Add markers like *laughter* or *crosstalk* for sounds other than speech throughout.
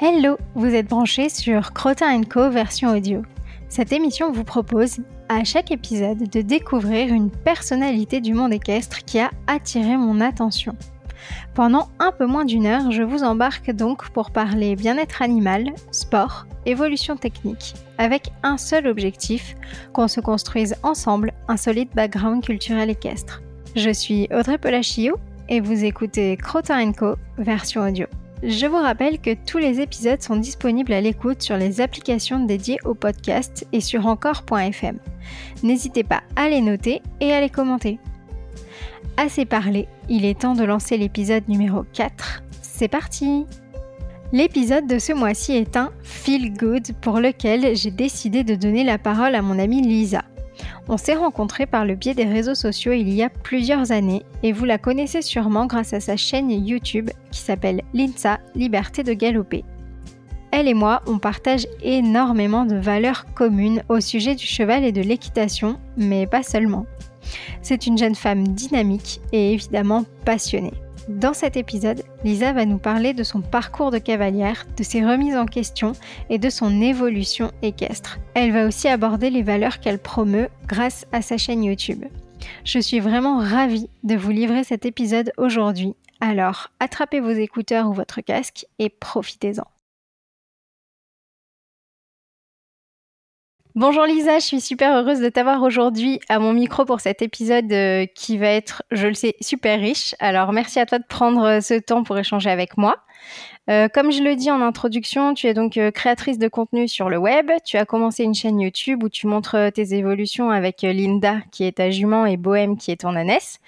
Hello, vous êtes branché sur Crotin Co version audio. Cette émission vous propose, à chaque épisode, de découvrir une personnalité du monde équestre qui a attiré mon attention. Pendant un peu moins d'une heure, je vous embarque donc pour parler bien-être animal, sport, évolution technique, avec un seul objectif, qu'on se construise ensemble un solide background culturel équestre. Je suis Audrey Polachio et vous écoutez Crotin Co version audio. Je vous rappelle que tous les épisodes sont disponibles à l'écoute sur les applications dédiées au podcast et sur encore.fm. N'hésitez pas à les noter et à les commenter. Assez parlé, il est temps de lancer l'épisode numéro 4. C'est parti L'épisode de ce mois-ci est un Feel Good pour lequel j'ai décidé de donner la parole à mon amie Lisa. On s'est rencontrés par le biais des réseaux sociaux il y a plusieurs années et vous la connaissez sûrement grâce à sa chaîne YouTube qui s'appelle Linsa Liberté de Galoper. Elle et moi, on partage énormément de valeurs communes au sujet du cheval et de l'équitation, mais pas seulement. C'est une jeune femme dynamique et évidemment passionnée. Dans cet épisode, Lisa va nous parler de son parcours de cavalière, de ses remises en question et de son évolution équestre. Elle va aussi aborder les valeurs qu'elle promeut grâce à sa chaîne YouTube. Je suis vraiment ravie de vous livrer cet épisode aujourd'hui, alors attrapez vos écouteurs ou votre casque et profitez-en. Bonjour Lisa, je suis super heureuse de t'avoir aujourd'hui à mon micro pour cet épisode euh, qui va être, je le sais, super riche. Alors merci à toi de prendre euh, ce temps pour échanger avec moi. Euh, comme je le dis en introduction, tu es donc créatrice de contenu sur le web. Tu as commencé une chaîne YouTube où tu montres tes évolutions avec Linda, qui est ta jument, et Bohème, qui est ton ânesse.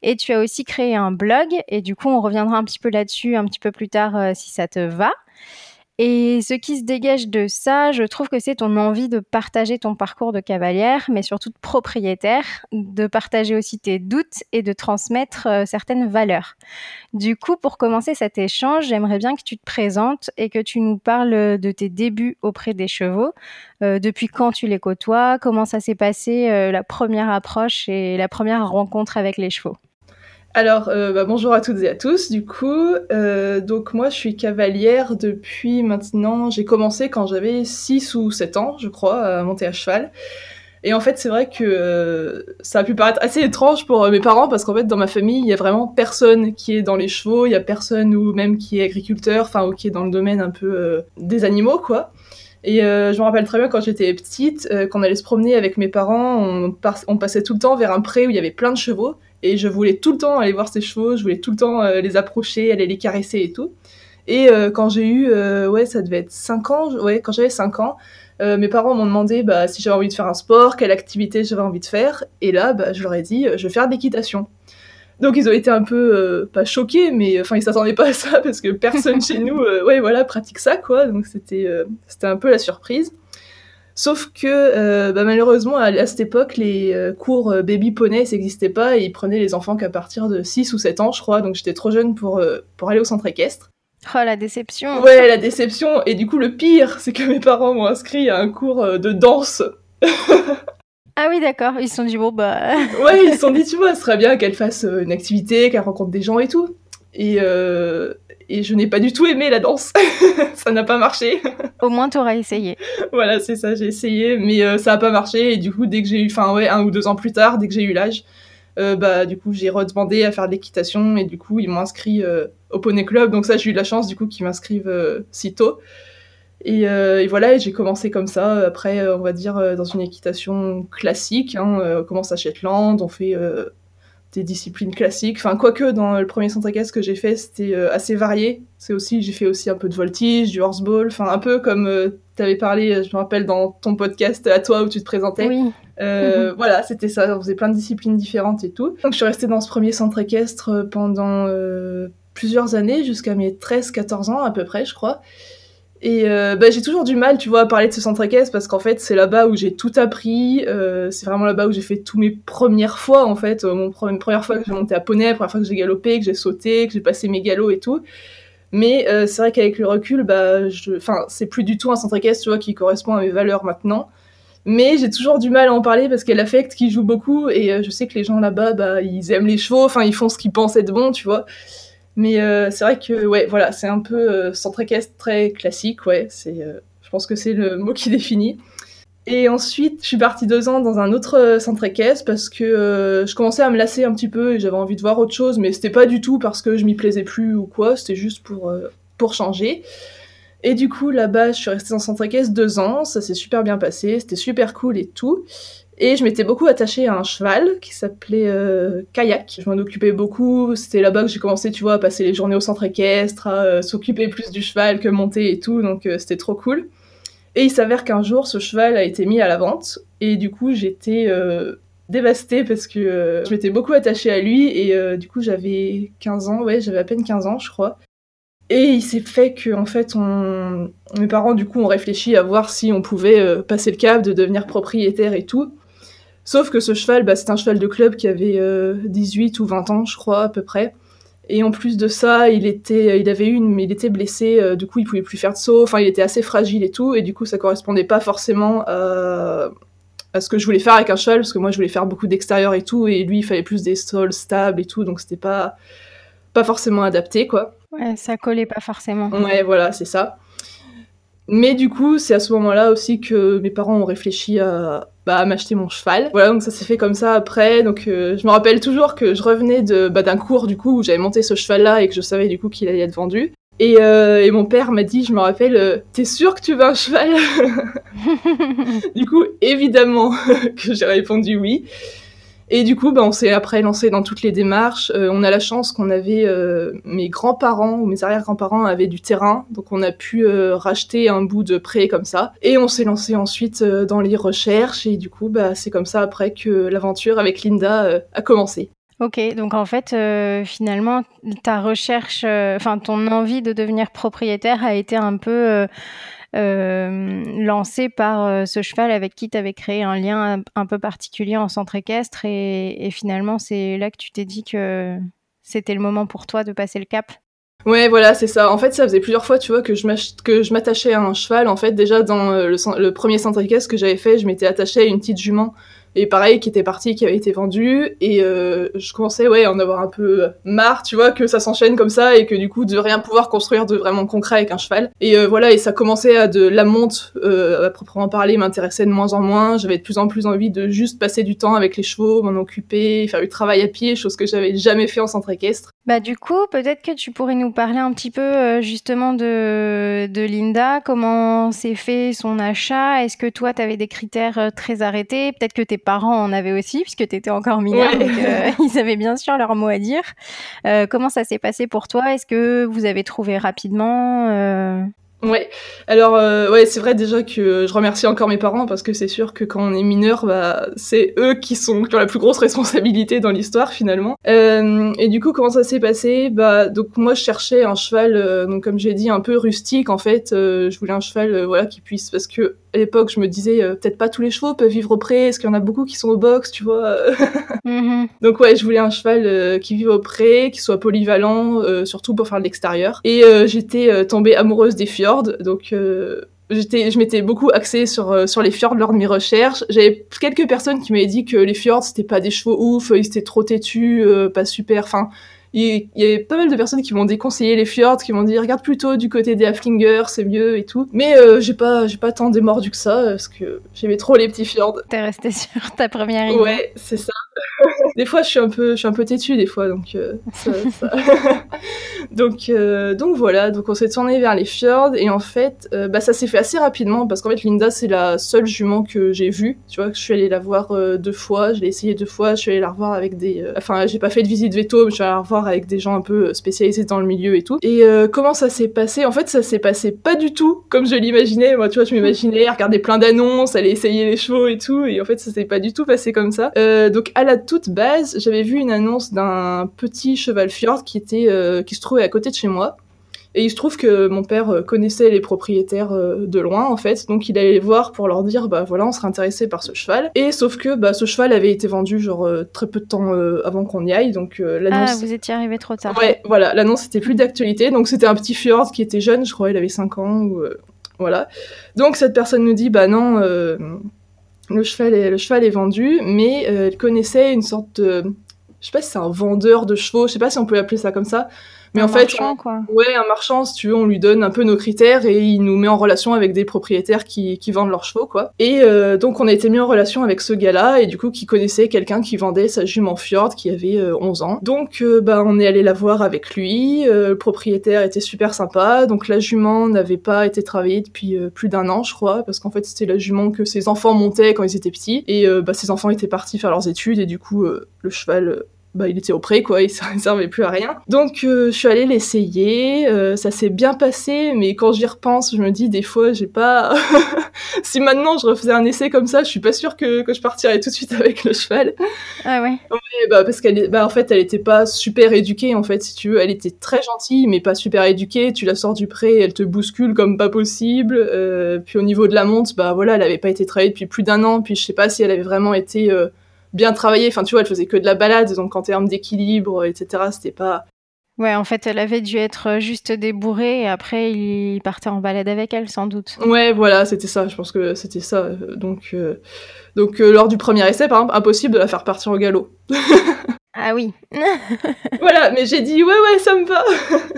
Et tu as aussi créé un blog. Et du coup, on reviendra un petit peu là-dessus un petit peu plus tard si ça te va. Et ce qui se dégage de ça, je trouve que c'est ton envie de partager ton parcours de cavalière, mais surtout de propriétaire, de partager aussi tes doutes et de transmettre euh, certaines valeurs. Du coup, pour commencer cet échange, j'aimerais bien que tu te présentes et que tu nous parles de tes débuts auprès des chevaux, euh, depuis quand tu les côtoies, comment ça s'est passé euh, la première approche et la première rencontre avec les chevaux? Alors, euh, bah, bonjour à toutes et à tous. Du coup, euh, donc moi, je suis cavalière depuis maintenant. J'ai commencé quand j'avais 6 ou 7 ans, je crois, à monter à cheval. Et en fait, c'est vrai que euh, ça a pu paraître assez étrange pour mes parents parce qu'en fait, dans ma famille, il y a vraiment personne qui est dans les chevaux, il y a personne ou même qui est agriculteur, enfin, ou qui est dans le domaine un peu des animaux, quoi. Et je me rappelle très bien quand j'étais petite, quand on allait se promener avec mes parents, on, on passait tout le temps vers un pré où il y avait plein de chevaux. Et je voulais tout le temps aller voir ces chevaux, je voulais tout le temps euh, les approcher, aller les caresser et tout. Et euh, quand j'ai eu, euh, ouais, ça devait être 5 ans, ouais, quand j'avais 5 ans, mes parents m'ont demandé bah, si j'avais envie de faire un sport, quelle activité j'avais envie de faire. Et là, bah, je leur ai dit, je vais faire de l'équitation. Donc ils ont été un peu, pas choqués, mais enfin ils s'attendaient pas à ça parce que personne chez *laughs* nous, ouais, voilà, pratique ça, quoi. Donc c'était c'était un peu la surprise. Sauf que euh, bah, malheureusement, à, cette époque, les euh, cours euh, baby poney, ça n'existait pas et ils prenaient les enfants qu'à partir de 6 ou 7 ans, je crois. Donc j'étais trop jeune pour, pour aller au centre équestre. Oh la déception Ouais, la déception. Et du coup, le pire, c'est que mes parents m'ont inscrit à un cours de danse. *laughs* ah oui, d'accord. Ils se sont dit, bon, bah. *laughs* ouais, ils se sont dit, tu vois, ce serait bien qu'elle fasse une activité, qu'elle rencontre des gens et tout. Et, et je n'ai pas du tout aimé la danse. *laughs* ça n'a pas marché. Au moins, t'auras essayé. voilà, c'est ça, j'ai essayé, mais euh, ça n'a pas marché. Et du coup, dès que j'ai eu, enfin ouais, un ou deux ans plus tard, dès que j'ai eu l'âge, euh, bah du coup, j'ai redemandé à faire de l'équitation et du coup, ils m'ont inscrit euh, au Poney Club. Donc ça, j'ai eu la chance du coup qu'ils m'inscrivent si tôt. Et, et, voilà, j'ai commencé comme ça. Après, on va dire dans une équitation classique. Hein, on commence à Shetland, on fait des disciplines classiques. Enfin, quoique dans le premier centre équestre que j'ai fait, c'était euh, assez varié. C'est aussi, j'ai fait aussi un peu de voltige, du horseball, enfin un peu comme euh, tu avais parlé, euh, je me rappelle dans ton podcast à toi où tu te présentais. Oui. Mhm. Voilà, c'était ça. On faisait plein de disciplines différentes et tout. Donc je suis restée dans ce premier centre équestre pendant plusieurs années, jusqu'à mes 13-14 ans à peu près, je crois. Et euh, bah, j'ai toujours du mal, tu vois, à parler de ce centre équestre parce qu'en fait, c'est là-bas où j'ai tout appris. Euh, c'est vraiment là-bas où j'ai fait tous mes premières fois, en fait. Euh, mon première fois que j'ai monté à poney, la première fois que j'ai galopé, que j'ai sauté, que j'ai passé mes galops et tout. Mais euh, c'est vrai qu'avec le recul, bah, je... enfin, c'est plus du tout un centre équestre, tu vois, qui correspond à mes valeurs maintenant. Mais j'ai toujours du mal à en parler parce qu'elle affecte qui joue beaucoup et je sais que les gens là-bas, bah, ils aiment les chevaux, enfin, ils font ce qu'ils pensent être bon, tu vois. Mais c'est vrai que ouais, voilà, c'est un peu centre équestre très classique, ouais. C'est, je pense que c'est le *laughs* mot qui définit. Et ensuite, je suis partie deux ans dans un autre euh, centre équestre parce que euh, je commençais à me lasser un petit peu et j'avais envie de voir autre chose, mais c'était pas du tout parce que je m'y plaisais plus ou quoi, c'était juste pour, euh, pour changer. Et du coup, là-bas, je suis restée dans centre équestre deux ans, ça s'est super bien passé, c'était super cool et tout. Et je m'étais beaucoup attachée à un cheval qui s'appelait Kayak. Je m'en occupais beaucoup. C'était là-bas que j'ai commencé, tu vois, à passer les journées au centre équestre, à s'occuper plus du cheval que monter et tout. Donc c'était trop cool. Et il s'avère qu'un jour, ce cheval a été mis à la vente. Et du coup, j'étais euh, dévastée parce que euh, je m'étais beaucoup attachée à lui. Et euh, du coup, j'avais 15 ans. Ouais, j'avais à peine 15 ans, je crois. Et il s'est fait que, en fait, mes parents, du coup, ont réfléchi à voir si on pouvait passer le cap de devenir propriétaire et tout. Sauf que ce cheval, bah, c'est un cheval de club qui avait 18 ou 20 ans, je crois, à peu près. Et en plus de ça, il était, il avait une, mais il était blessé, euh, du coup il pouvait plus faire de saut. Enfin, il était assez fragile et tout, et du coup ça correspondait pas forcément à, à ce que je voulais faire avec un cheval, parce que moi je voulais faire beaucoup d'extérieur et tout, et lui il fallait plus des sols stables et tout, donc c'était pas pas forcément adapté quoi. Ouais, ça collait pas forcément. Ouais, voilà, c'est ça. Mais du coup, c'est à ce moment-là aussi que mes parents ont réfléchi à, bah, m'acheter mon cheval. Voilà, donc ça s'est fait comme ça après. Donc euh, je me rappelle toujours que je revenais de bah, d'un cours du coup où j'avais monté ce cheval-là et que je savais du coup qu'il allait être vendu. Et, euh, et mon père m'a dit, je me rappelle, euh, t'es sûr que tu veux un cheval? *laughs* Du coup, évidemment *laughs* que j'ai répondu oui. Et du coup, bah, on s'est après lancé dans toutes les démarches. Euh, on a la chance qu'on avait euh, mes grands-parents ou mes arrière-grands-parents avaient du terrain, donc on a pu euh, racheter un bout de pré comme ça. Et on s'est lancé ensuite dans les recherches et du coup, bah, c'est comme ça après que l'aventure avec Linda a commencé. Ok, donc en fait, finalement, ta recherche, enfin ton envie de devenir propriétaire a été un peu lancé par euh, ce cheval avec qui tu avais créé un lien un, peu particulier en centre équestre. Et, finalement, c'est là que tu t'es dit que c'était le moment pour toi de passer le cap. Ouais, voilà, c'est ça. En fait, ça faisait plusieurs fois, tu vois, que je m'attachais à un cheval. En fait, déjà dans euh, le premier centre équestre que j'avais fait, je m'étais attachée à une petite jument et pareil qui était parti qui avait été vendu. Et euh, je commençais ouais à en avoir un peu marre tu vois que ça s'enchaîne comme ça et que du coup de rien pouvoir construire de vraiment concret avec un cheval. Et euh, voilà et ça commençait à de la monte euh, à proprement parler m'intéressait de moins en moins. J'avais de plus en plus envie de juste passer du temps avec les chevaux m'en occuper faire du travail à pied chose que j'avais jamais fait en centre équestre. Bah du coup peut-être que tu pourrais nous parler un petit peu justement de, de Linda comment s'est fait son achat. Est-ce que toi tu avais des critères très arrêtés? Peut-être que tes parents en avaient aussi, puisque tu étais encore mineur, et *laughs* ils avaient bien sûr leur mot à dire. Euh, comment ça s'est passé pour toi? Est-ce que vous avez trouvé rapidement euh? Ouais, alors euh, ouais, c'est vrai déjà que je remercie encore mes parents parce que c'est sûr que quand on est mineur, bah c'est eux qui sont qui ont la plus grosse responsabilité dans l'histoire finalement. Euh, et du coup, comment ça s'est passé? Bah donc moi je cherchais un cheval, euh, donc comme j'ai dit un peu rustique en fait. Euh, je voulais un cheval voilà qui puisse parce que à l'époque je me disais peut-être pas tous les chevaux peuvent vivre au pré, est-ce qu'il y en a beaucoup qui sont au box, tu vois mm-hmm. *laughs* Donc ouais, je voulais un cheval qui vive au pré, qui soit polyvalent, surtout pour faire de l'extérieur. Et j'étais tombée amoureuse des fjords donc, euh, j'étais, je m'étais beaucoup axée sur, euh, sur les fjords lors de mes recherches. J'avais quelques personnes qui m'avaient dit que les fjords, c'était pas des chevaux ouf, ils étaient trop têtus, euh, pas super. Enfin, il y, avait pas mal de personnes qui m'ont déconseillé les fjords, qui m'ont dit regarde plutôt du côté des Haflinger, c'est mieux et tout. Mais j'ai pas j'ai pas tant démordu que ça parce que j'aimais trop les petits fjords. T'es resté *laughs* sur ta première idée. Ouais, c'est ça. Des fois, je suis un peu, je suis un peu têtue des fois, donc euh, ça, ça... *laughs* *laughs* donc euh, donc voilà. Donc on s'est tourné vers les fjords et en fait, euh, bah ça s'est fait assez rapidement parce qu'en fait Linda c'est la seule jument que j'ai vue. Tu vois, je suis allée la voir deux fois, je l'ai essayé deux fois, je suis allée la revoir avec des, enfin j'ai pas fait de visite veto, mais je suis allée la revoir avec des gens un peu spécialisés dans le milieu et tout. Et comment ça s'est passé? En fait, ça s'est passé pas du tout comme je l'imaginais. Moi, tu vois, je m'imaginais regarder plein d'annonces, aller essayer les chevaux et tout, et en fait ça s'est pas du tout passé comme ça. donc à la toute base, j'avais vu une annonce d'un petit cheval fjord qui était euh, qui se trouvait à côté de chez moi. Et il se trouve que mon père euh, connaissait les propriétaires euh, de loin, en fait, donc il allait les voir pour leur dire, bah voilà, on serait intéressé par ce cheval. Et sauf que bah, ce cheval avait été vendu genre très peu de temps avant qu'on y aille, donc l'annonce... Ah, vous étiez arrivé trop tard. Ouais, voilà, l'annonce était plus d'actualité, donc c'était un petit fjord qui était jeune, je crois, il avait 5 ans, ou... voilà. Donc cette personne nous dit, bah non le cheval est, vendu, mais euh, elle connaissait une sorte de... Je sais pas si c'est un vendeur de chevaux, je sais pas si on peut appeler ça comme ça, Mais un en fait, marchand, quoi. Ouais, un marchand, si tu veux, on lui donne un peu nos critères et il nous met en relation avec des propriétaires qui, qui vendent leurs chevaux, quoi. Et euh, donc, on a été mis en relation avec ce gars-là et du coup, qui connaissait quelqu'un qui vendait sa jument Fjord qui avait euh, 11 ans. Donc, euh, bah, on est allé la voir avec lui. Euh, le propriétaire était super sympa. Donc, la jument n'avait pas été travaillée depuis plus d'un an, je crois, parce qu'en fait, c'était la jument que ses enfants montaient quand ils étaient petits. Et bah, ses enfants étaient partis faire leurs études et du coup, le cheval bah, il était au pré, quoi, *laughs* il ne servait plus à rien. Donc, euh, je suis allée l'essayer, euh, ça s'est bien passé, mais quand j'y repense, je me dis, des fois, j'ai pas... *laughs* si maintenant je refaisais un essai comme ça, je suis pas sûre que, que je partirais tout de suite avec le cheval. Ah ouais. Et bah, parce qu'elle bah, en fait, elle était pas super éduquée, en fait, si tu veux. Elle était très gentille, mais pas super éduquée. Tu la sors du pré, elle te bouscule comme pas possible. Euh, puis au niveau de la monte, bah voilà, elle avait pas été travaillée depuis plus d'un an. Puis je sais pas si elle avait vraiment été bien travaillée. Enfin, tu vois, elle faisait que de la balade, donc en termes d'équilibre, etc., c'était pas. Ouais, en fait, elle avait dû être juste débourrée et après, il partait en balade avec elle, sans doute. Ouais, voilà, c'était ça. Je pense que c'était ça. Euh, Donc, euh, donc euh, lors du premier essai, par exemple, impossible de la faire partir au galop. *laughs* Ah oui. *laughs* voilà, mais j'ai dit ouais ouais ça me va.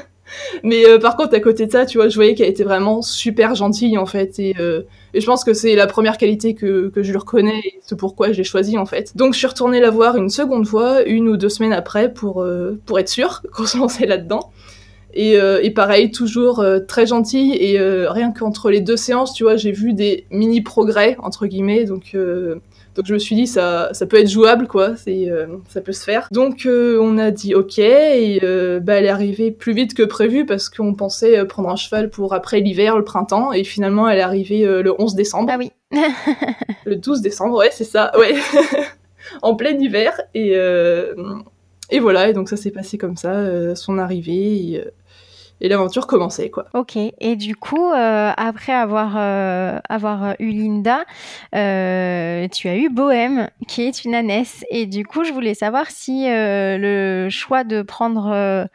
*laughs* mais euh, par contre à côté de ça, tu vois, je voyais qu'elle était vraiment super gentille en fait et, euh, et je pense que c'est la première qualité que, je lui reconnais et c'est pourquoi je l'ai choisie en fait. Donc je suis retournée la voir une seconde fois, une ou deux semaines après pour euh, pour être sûre *laughs* qu'on se lançait là-dedans. Et, euh, pareil, toujours euh, très gentille et rien qu'entre les deux séances, tu vois, j'ai vu des mini progrès entre guillemets, donc donc je me suis dit ça ça peut être jouable quoi, c'est euh, ça peut se faire. Donc euh, on a dit ok et euh, bah elle est arrivée plus vite que prévu parce qu'on pensait prendre un cheval pour après l'hiver, le printemps. Et finalement elle est arrivée le 11 décembre, Ah oui. *laughs* le 12 décembre, ouais c'est ça, ouais, *laughs* en plein hiver. Et et voilà. Et donc ça s'est passé comme ça, son arrivée et, et l'aventure commençait quoi. Ok. Et du coup, euh, après avoir, euh, avoir eu Linda, euh, tu as eu Bohème, qui est une ânesse. Et du coup, je voulais savoir si le choix de prendre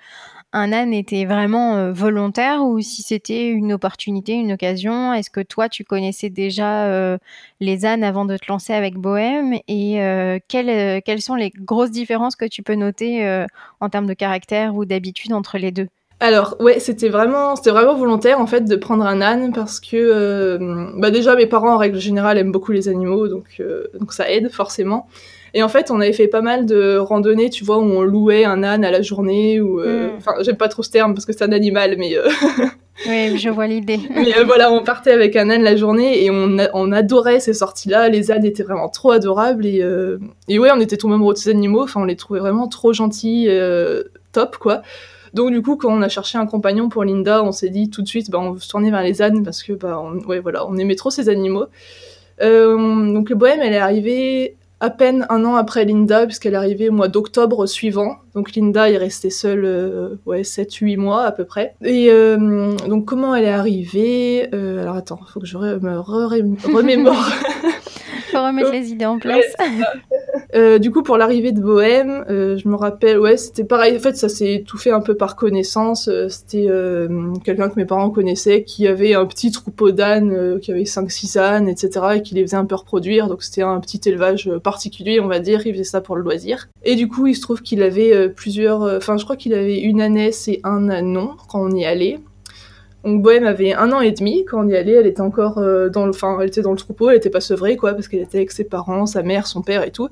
un âne était vraiment volontaire ou si c'était une opportunité, une occasion. Est-ce que toi, tu connaissais déjà les ânes avant de te lancer avec Bohème? Et quelles, sont les grosses différences que tu peux noter en termes de caractère ou d'habitude entre les deux? Alors ouais, c'était vraiment, c'était vraiment volontaire en fait de prendre un âne parce que euh, bah déjà mes parents en règle générale aiment beaucoup les animaux donc euh, donc ça aide forcément. Et en fait, on avait fait pas mal de randonnées, tu vois, où on louait un âne à la journée ou euh, Mm. enfin j'aime pas trop ce terme parce que c'est un animal mais euh, *laughs* Oui, je vois l'idée. *laughs* mais voilà, on partait avec un âne la journée et on, a- on adorait ces sorties-là. Les ânes étaient vraiment trop adorables et, euh, et ouais, on était tombés amoureux de ces animaux. Enfin, on les trouvait vraiment trop gentils, euh, top quoi. Donc du coup, quand on a cherché un compagnon pour Linda, on s'est dit tout de suite, bah, on veut se tourner vers les ânes parce que bah, on, ouais, voilà, on aimait trop ces animaux. Euh, donc le bohème, elle est arrivée à peine un an après Linda, puisqu'elle est arrivée au mois d'octobre suivant. Donc Linda est restée seule euh, ouais, 7-8 mois à peu près. Et euh, donc comment elle est arrivée Euh, Alors attends, faut que je me re- remémore. *laughs* Faut remettre les idées en place. *laughs* Euh, du coup, pour l'arrivée de Bohème, euh, je me rappelle, ouais, c'était pareil. En fait, ça s'est tout fait un peu par connaissance. Euh, c'était euh, quelqu'un que mes parents connaissaient qui avait un petit troupeau d'ânes, euh, qui avait 5-6 ânes, etc., et qui les faisait un peu reproduire. Donc, c'était un petit élevage euh, particulier, on va dire. Il faisait ça pour le loisir. Et du coup, il se trouve qu'il avait plusieurs. Enfin, je crois qu'il avait une ânesse et un ânon quand on y allait. Donc Bohème avait un an et demi quand on y allait, elle était encore euh, dans le, enfin, elle était dans le troupeau, elle était pas sevrée quoi, parce qu'elle était avec ses parents, sa mère, son père et tout.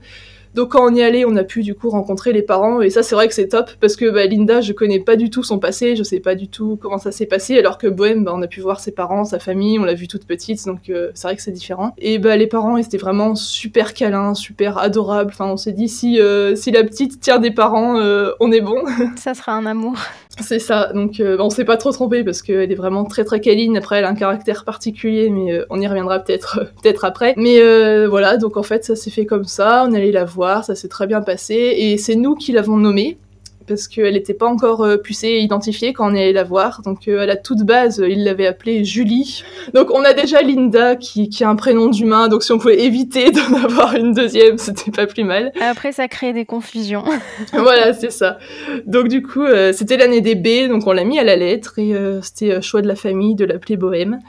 Donc quand on y allait, on a pu du coup rencontrer les parents et ça c'est vrai que c'est top parce que bah, Linda, je connais pas du tout son passé, je sais pas du tout comment ça s'est passé, alors que Bohème, bah, on a pu voir ses parents, sa famille, on l'a vue toute petite, donc euh, c'est vrai que c'est différent. Et bah les parents, ils étaient vraiment super câlins, super adorables. Enfin, on s'est dit si euh, si la petite tient des parents, on est bon. Ça sera un amour. C'est ça, donc euh, on s'est pas trop trompé parce qu'elle est vraiment très très câline. Après, elle a un caractère particulier, mais euh, on y reviendra peut-être *laughs* peut-être après. Mais euh, voilà, donc en fait, ça s'est fait comme ça. On allait la voir, ça s'est très bien passé, et c'est nous qui l'avons nommée parce qu'elle n'était pas encore euh, pucée et identifiée quand on est allé la voir. Donc euh, à la toute base, euh, il l'avait appelée Julie. Donc on a déjà Linda qui, qui a un prénom d'humain, donc si on pouvait éviter *laughs* d'en avoir une deuxième, c'était pas plus mal. Après, ça crée des confusions. *laughs* voilà, c'est ça. Donc du coup, c'était l'année des B, donc on l'a mis à la lettre et c'était choix de la famille de l'appeler Bohème.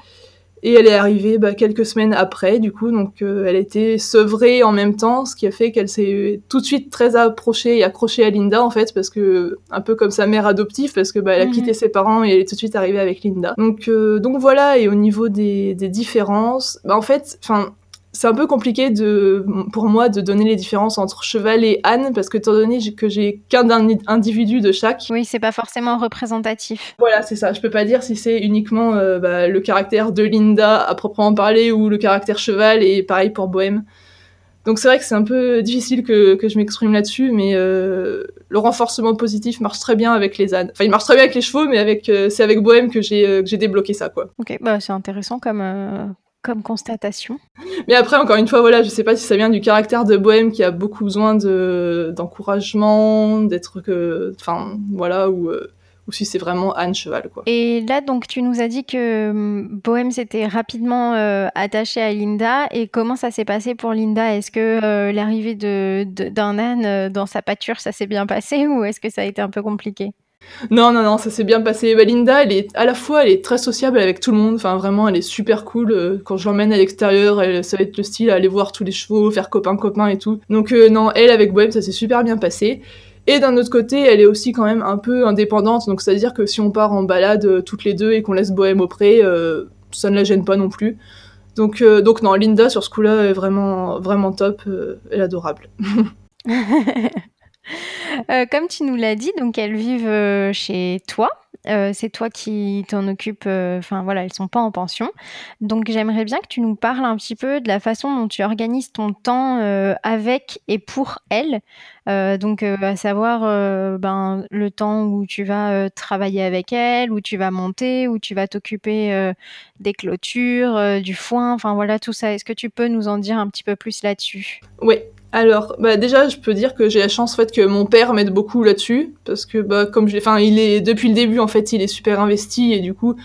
Et elle est arrivée bah, quelques semaines après, du coup, donc euh, elle était sevrée en même temps, ce qui a fait qu'elle s'est tout de suite très approchée et accrochée à Linda, en fait, parce que, un peu comme sa mère adoptive, parce que bah, elle a quitté mhm. ses parents et elle est tout de suite arrivée avec Linda. Donc, euh, donc voilà, et au niveau des, des différences, bah, en fait, enfin, c'est un peu compliqué de, pour moi de donner les différences entre cheval et âne parce que étant donné que j'ai qu'un individu de chaque. Oui, c'est pas forcément représentatif. Voilà, c'est ça. Je peux pas dire si c'est uniquement euh, bah, le caractère de Linda à proprement parler ou le caractère cheval et pareil pour Bohème. Donc c'est vrai que c'est un peu difficile que, que je m'exprime là-dessus, mais euh, le renforcement positif marche très bien avec les ânes. Enfin, il marche très bien avec les chevaux, mais avec euh, c'est avec Bohème que j'ai j'ai débloqué ça, quoi. Ok, bah c'est intéressant comme comme constatation. Mais après, encore une fois, voilà, je sais pas si ça vient du caractère de Bohème qui a beaucoup besoin de d'encouragement, d'être que, enfin, voilà, ou euh, ou si c'est vraiment Anne Cheval, quoi. Et là, donc, tu nous as dit que hum, Bohème s'était rapidement euh, attaché à Linda. Et comment ça s'est passé pour Linda? Est-ce que euh, l'arrivée de, d'un âne dans sa pâture, ça s'est bien passé ou est-ce que ça a été un peu compliqué? Non, non, non, ça s'est bien passé. Bah, Linda, elle est à la fois, elle est très sociable avec tout le monde. Enfin, vraiment, elle est super cool. Euh, quand je l'emmène à l'extérieur, elle, ça va être le style à aller voir tous les chevaux, faire copain-copain et tout. Donc, euh, non, elle, avec Bohème, ça s'est super bien passé. Et d'un autre côté, elle est aussi quand même un peu indépendante. Donc, c'est-à-dire que si on part en balade euh, toutes les deux et qu'on laisse Bohème au pré, ça ne la gêne pas non plus. Donc, donc non, Linda, sur ce coup-là, est vraiment, vraiment top. elle est adorable. *laughs* *laughs* Euh, comme tu nous l'as dit, donc elles vivent euh, chez toi. Euh, c'est toi qui t'en occupes. Enfin voilà, elles sont pas en pension. Donc j'aimerais bien que tu nous parles un petit peu de la façon dont tu organises ton temps avec et pour elles. donc à savoir ben, le temps où tu vas travailler avec elles, où tu vas monter, où tu vas t'occuper des clôtures, du foin. Enfin voilà tout ça. Est-ce que tu peux nous en dire un petit peu plus là-dessus? Oui, alors, bah déjà, je peux dire que j'ai la chance en fait que mon père m'aide beaucoup là-dessus parce que bah comme j'ai, enfin, il est depuis le début en fait, il est super investi et du coup,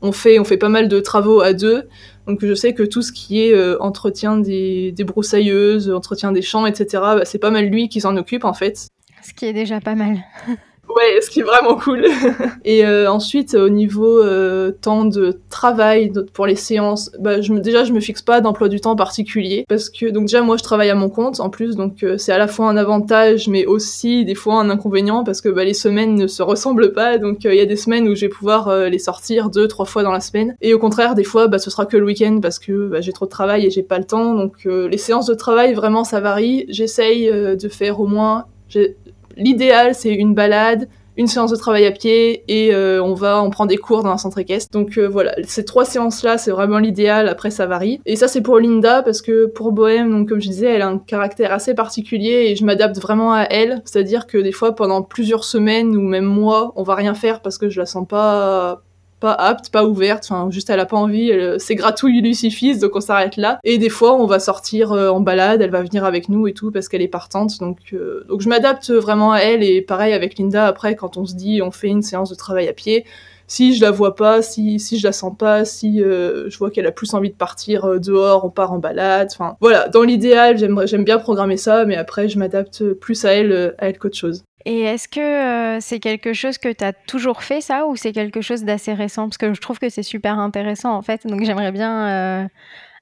on fait on fait pas mal de travaux à deux. Donc je sais que tout ce qui est euh, entretien des, des, broussailleuses, entretien des champs, etc. Bah, c'est pas mal lui qui s'en occupe en fait. Ce qui est déjà pas mal. *laughs* Ouais, ce qui est vraiment cool. *laughs* et euh, ensuite, au niveau euh, temps de travail pour les séances, bah, je me, déjà, je me fixe pas d'emploi du temps particulier parce que donc déjà moi, je travaille à mon compte en plus, donc euh, c'est à la fois un avantage, mais aussi des fois un inconvénient parce que bah, les semaines ne se ressemblent pas. Donc il y a des semaines où je vais pouvoir les sortir deux, trois fois dans la semaine, et au contraire, des fois, bah, ce sera que le week-end parce que bah, j'ai trop de travail et j'ai pas le temps. Donc les séances de travail, vraiment, ça varie. J'essaye de faire au moins L'idéal, c'est une balade, une séance de travail à pied et euh, on va on prend des cours dans un centre équestre. Donc euh, voilà, ces trois séances là, c'est vraiment l'idéal. Après ça varie. Et ça c'est pour Linda parce que pour Bohème, donc comme je disais, elle a un caractère assez particulier et je m'adapte vraiment à elle. C'est-à-dire que des fois pendant plusieurs semaines ou même mois, on va rien faire parce que je la sens pas pas apte, pas ouverte, enfin juste elle a pas envie, ses gratouilles lui donc on s'arrête là. Et des fois on va sortir euh, en balade, elle va venir avec nous et tout parce qu'elle est partante, donc euh, donc je m'adapte vraiment à elle et pareil avec Linda après quand on se dit on fait une séance de travail à pied. Si je la vois pas, si, si je la sens pas, si euh, je vois qu'elle a plus envie de partir dehors, on part en balade. Enfin voilà, dans l'idéal, j'aime bien programmer ça, mais après je m'adapte plus à elle, à elle qu'autre chose. Et est-ce que euh, c'est quelque chose que tu as toujours fait ça ou c'est quelque chose d'assez récent? Parce que je trouve que c'est super intéressant en fait, donc j'aimerais bien euh,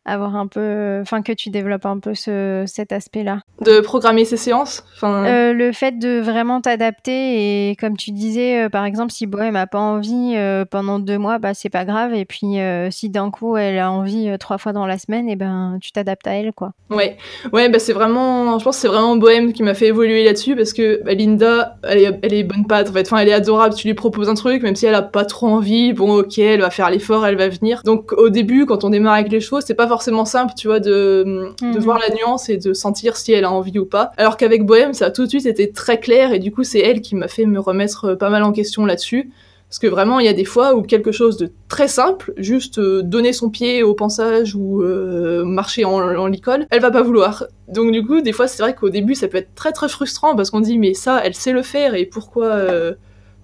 avoir un peu, enfin que tu développes un peu ce, cet aspect-là. De programmer ces séances enfin... Euh, le fait de vraiment t'adapter et comme tu disais, euh, par exemple, si Bohème a pas envie euh, pendant deux mois, bah c'est pas grave. Et puis si d'un coup elle a envie trois fois dans la semaine, et eh ben tu t'adaptes à elle, quoi. Ouais, ouais, bah c'est vraiment, je pense que c'est vraiment Bohème qui m'a fait évoluer là-dessus parce que bah, Linda, elle est, elle est bonne patte en fait. Enfin, elle est adorable. Tu lui proposes un truc, même si elle a pas trop envie, bon ok, elle va faire l'effort, elle va venir. Donc au début, quand on démarre avec les chevaux, c'est pas forcément simple, tu vois, de, de mhm. voir la nuance et de sentir si elle a envie ou pas. Alors qu'avec Bohème, ça a tout de suite été très clair et du coup, c'est elle qui m'a fait me remettre euh, pas mal en question là-dessus. Parce que vraiment, il y a des fois où quelque chose de très simple, juste euh, donner son pied au pensage ou euh, marcher en, en licol, elle va pas vouloir. Donc du coup, des fois, c'est vrai qu'au début, ça peut être très très frustrant parce qu'on dit mais ça, elle sait le faire et pourquoi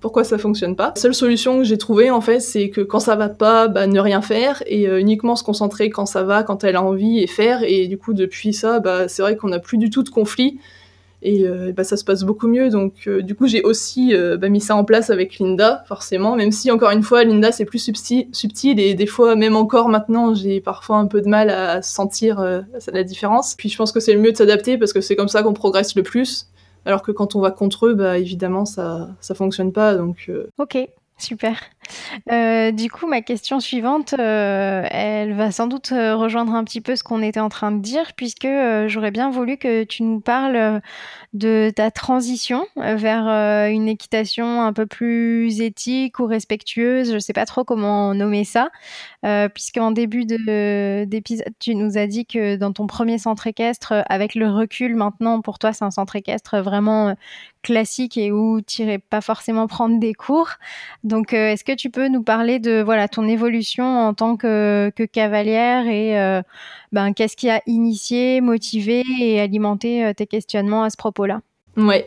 pourquoi ça fonctionne pas. La seule solution que j'ai trouvée en fait, c'est que quand ça va pas, bah, ne rien faire et euh, uniquement se concentrer quand ça va, quand elle a envie et faire. Et du coup, depuis ça, bah, c'est vrai qu'on n'a plus du tout de conflit. Et bah, ça se passe beaucoup mieux. Donc, du coup, j'ai aussi mis ça en place avec Linda, forcément. Même si, encore une fois, Linda, c'est plus subtil, subtil. Et des fois, même encore maintenant, j'ai parfois un peu de mal à sentir la différence. Puis, je pense que c'est le mieux de s'adapter parce que c'est comme ça qu'on progresse le plus. Alors que quand on va contre eux, bah, évidemment, ça ça fonctionne pas. Donc, Ok, Super. Euh, du coup, ma question suivante, euh, elle va sans doute euh, rejoindre un petit peu ce qu'on était en train de dire, puisque j'aurais bien voulu que tu nous parles de ta transition vers une équitation un peu plus éthique ou respectueuse. Je ne sais pas trop comment nommer ça, puisqu'en début d'épisode, tu nous as dit que dans ton premier centre équestre, avec le recul maintenant, pour toi, c'est un centre équestre vraiment classique et où tu n'irais pas forcément prendre des cours. Donc, est-ce que tu peux nous parler de voilà ton évolution en tant que, cavalière et euh, ben, qu'est-ce qui a initié, motivé et alimenté euh, tes questionnements à ce propos-là? Ouais.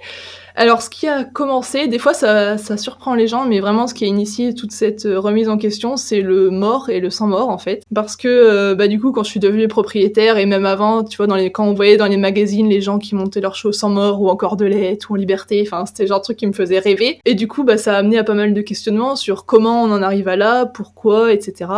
Alors, ce qui a commencé, des fois ça, ça, surprend les gens, mais vraiment ce qui a initié toute cette euh, remise en question, c'est le mort et le sans mort en fait. Parce que, euh, bah, du coup, quand je suis devenue propriétaire et même avant, tu vois, dans les, quand on voyait dans les magazines les gens qui montaient leurs chevaux sans mort ou encore de lettres ou en liberté, enfin, c'était genre de truc qui me faisait rêver. Et du coup, bah, ça a amené à pas mal de questionnements sur comment on en arrive à là, pourquoi, etc.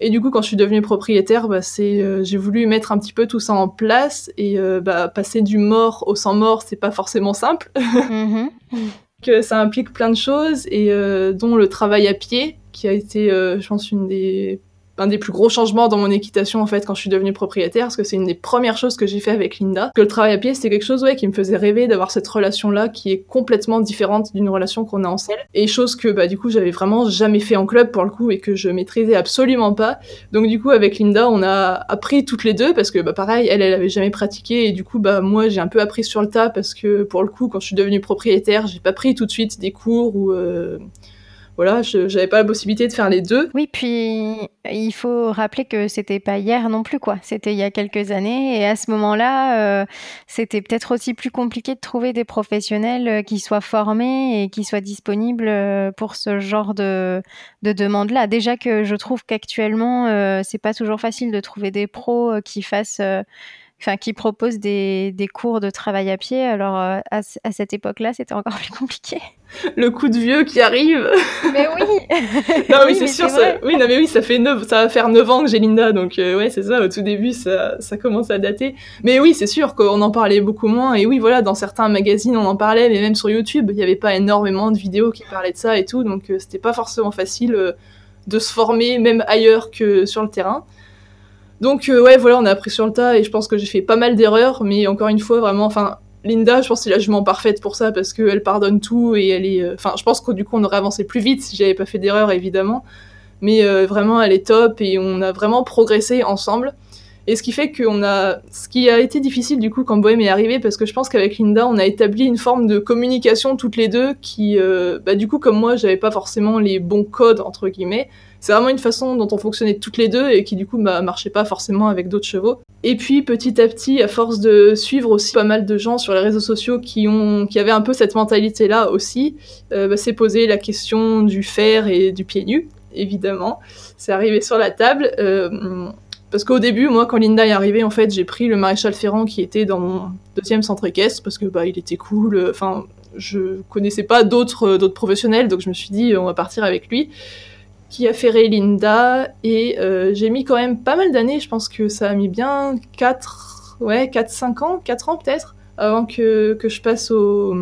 Et du coup, quand je suis devenue propriétaire, bah, c'est, euh, j'ai voulu mettre un petit peu tout ça en place et euh, bah, passer du mort au sans mort, c'est pas forcément simple. Mm-hmm. *laughs* que ça implique plein de choses et euh, dont le travail à pied, qui a été, je pense, une des un des plus gros changements dans mon équitation en fait quand je suis devenue propriétaire parce que c'est une des premières choses que j'ai fait avec Linda que le travail à pied c'était quelque chose ouais qui me faisait rêver d'avoir cette relation là qui est complètement différente d'une relation qu'on a en selle. Et chose que bah du coup j'avais vraiment jamais fait en club pour le coup et que je maîtrisais absolument pas. Donc du coup avec Linda on a appris toutes les deux parce que bah pareil elle elle avait jamais pratiqué et du coup bah moi j'ai un peu appris sur le tas parce que pour le coup quand je suis devenue propriétaire j'ai pas pris tout de suite des cours ou euh, voilà, je n'avais pas la possibilité de faire les deux. Oui, puis il faut rappeler que c'était pas hier non plus, quoi. C'était il y a quelques années, et à ce moment-là, euh, c'était peut-être aussi plus compliqué de trouver des professionnels euh, qui soient formés et qui soient disponibles euh, pour ce genre de, de demande-là. Déjà que je trouve qu'actuellement, euh, c'est pas toujours facile de trouver des pros qui fassent enfin qui propose des, des, cours de travail à pied. Alors euh, à, à, cette époque-là, c'était encore *laughs* plus compliqué. Le coup de vieux qui arrive. Mais oui. *laughs* non oui, c'est sûr. Ça, oui, non mais oui, ça fait neuf, ça va faire 9 ans que j'ai Linda, donc euh, ouais, c'est ça. Au tout début, ça, ça commence à dater. Mais oui, c'est sûr qu'on en parlait beaucoup moins. Et oui, voilà, dans certains magazines, on en parlait, mais même sur YouTube, il n'y avait pas énormément de vidéos qui parlaient de ça et tout, donc euh, c'était pas forcément facile de se former, même ailleurs que sur le terrain. Donc euh, ouais, voilà, on a appris sur le tas et je pense que j'ai fait pas mal d'erreurs, mais encore une fois, vraiment, enfin, Linda, je pense c'est la jument parfaite pour ça parce qu'elle pardonne tout et elle est, euh, enfin, je pense que du coup on aurait avancé plus vite si j'avais pas fait d'erreurs évidemment, mais euh, vraiment elle est top et on a vraiment progressé ensemble. Et ce qui fait qu'on a, ce qui a été difficile du coup quand Bohème est arrivé, parce que je pense qu'avec Linda, on a établi une forme de communication toutes les deux qui, bah, du coup, comme moi, j'avais pas forcément les bons codes entre guillemets, c'est vraiment une façon dont on fonctionnait toutes les deux et qui du coup bah, marchait pas forcément avec d'autres chevaux. Et puis petit à petit, à force de suivre aussi pas mal de gens sur les réseaux sociaux qui ont, avaient un peu cette mentalité-là aussi, euh, bah, s'est posé la question du fer et du pied nu, évidemment. C'est arrivé sur la table. Euh, parce qu'au début, moi, quand Linda est arrivée, en fait, j'ai pris le maréchal Ferrand qui était dans mon deuxième centre équestre parce que bah était cool. Enfin, je connaissais pas d'autres d'autres professionnels, donc je me suis dit on va partir avec lui qui a ferré Linda et euh, j'ai mis quand même pas mal d'années, je pense que ça a mis bien 4, ouais, 4, 5 ans, 4 ans peut-être, avant que, que je passe au,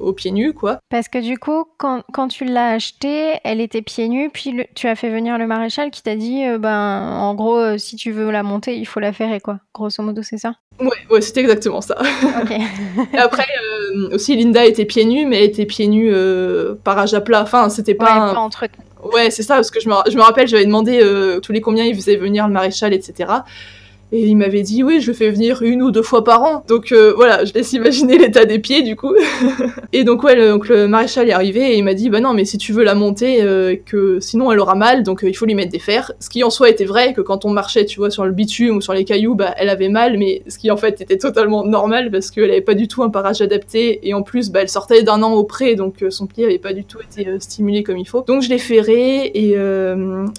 au pieds nus, quoi. Parce que du coup, quand, quand tu l'as achetée, elle était pieds nus, puis tu as fait venir le maréchal qui t'a dit, euh, ben, en gros, euh, si tu veux la monter, il faut la ferrer, quoi. Grosso modo, c'est ça? Ouais, ouais c'était exactement ça. *laughs* et après, aussi, Linda était pieds nus, mais elle était pieds nus par âge à plat. Enfin, c'était pas. Ouais, pas entre Ouais, c'est ça, parce que je me, rappelle, j'avais demandé euh, tous les combien il faisait venir le maréchal, etc. Et il m'avait dit, oui, je fais venir une ou deux fois par an. Donc euh, voilà, je laisse imaginer *laughs* l'état des pieds du coup. *laughs* et donc ouais, le, donc, le maréchal est arrivé et il m'a dit, bah non, mais si tu veux la monter, euh, que sinon elle aura mal, donc euh, il faut lui mettre des fers. Ce qui en soi était vrai, que quand on marchait, tu vois, sur le bitume ou sur les cailloux, bah elle avait mal, mais ce qui en fait était totalement normal parce qu'elle avait pas du tout un parage adapté et en plus, bah elle sortait d'un an auprès, donc son pied avait pas du tout été stimulé comme il faut. Donc je l'ai ferré et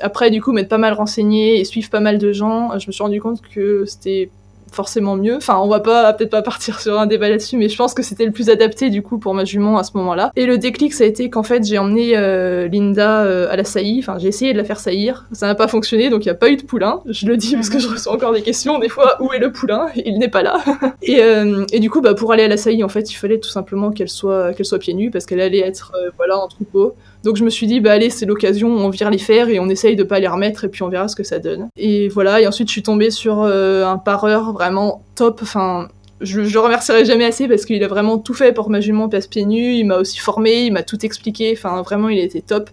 après du coup m'être pas mal renseigné et suivre pas mal de gens, je me suis rendu compte que c'était forcément mieux. Enfin, on va pas peut-être pas partir sur un débat là-dessus, mais je pense que c'était le plus adapté du coup pour ma jument à ce moment-là. Et le déclic, ça a été qu'en fait, j'ai emmené euh, Linda euh, à la saillie. Enfin, j'ai essayé de la faire saillir. Ça n'a pas fonctionné, donc il n'y a pas eu de poulain. Je le dis parce que je reçois encore des questions des fois. Où est le poulain? Il n'est pas là. *laughs* et, euh, et, du coup, bah, pour aller à la saillie, en fait, il fallait tout simplement qu'elle soit qu'elle soit pieds nus parce qu'elle allait être voilà en troupeau. Donc je me suis dit, bah allez, c'est l'occasion, on vire les fers et on essaye de pas les remettre et puis on verra ce que ça donne. Et voilà, et ensuite je suis tombée sur euh, un pareur vraiment top, enfin... Je, je le remercierai jamais assez parce qu'il a vraiment tout fait pour ma jument passe pieds nus, il m'a aussi formé, il m'a tout expliqué, enfin vraiment il était top.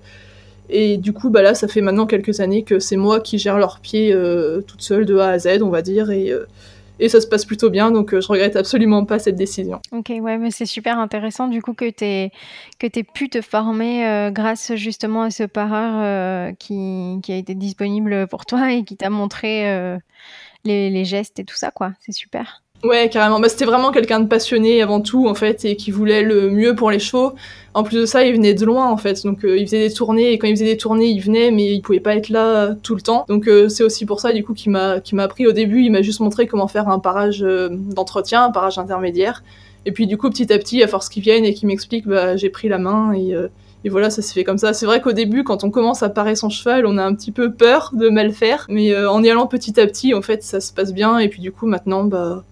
Et du coup, bah là, ça fait maintenant quelques années que c'est moi qui gère leurs pieds euh, toute seule de A à Z, on va dire, et, euh, et ça se passe plutôt bien, donc euh, je regrette absolument pas cette décision. Ok, ouais, mais c'est super intéressant du coup que tu aies, que pu te former euh, grâce justement à ce pareur euh, qui, qui, a été disponible pour toi et qui t'a montré les, les, gestes et tout ça, quoi. C'est super. Ouais, carrément. Bah, c'était vraiment quelqu'un de passionné avant tout, en fait, et qui voulait le mieux pour les chevaux. En plus de ça, il venait de loin, en fait. Donc, euh, il faisait des tournées, et quand il faisait des tournées, il venait, mais il pouvait pas être là tout le temps. Donc, euh, c'est aussi pour ça, du coup, qu'il m'a, appris au début. Il m'a juste montré comment faire un parage euh, d'entretien, un parage intermédiaire. Et puis, du coup, petit à petit, à force qu'il vienne et qu'il m'explique, bah, j'ai pris la main et, et voilà, ça s'est fait comme ça. C'est vrai qu'au début, quand on commence à parer son cheval, on a un petit peu peur de mal faire. Mais en y allant petit à petit, en fait, ça se passe bien. Et puis, du coup, maintenant, bah,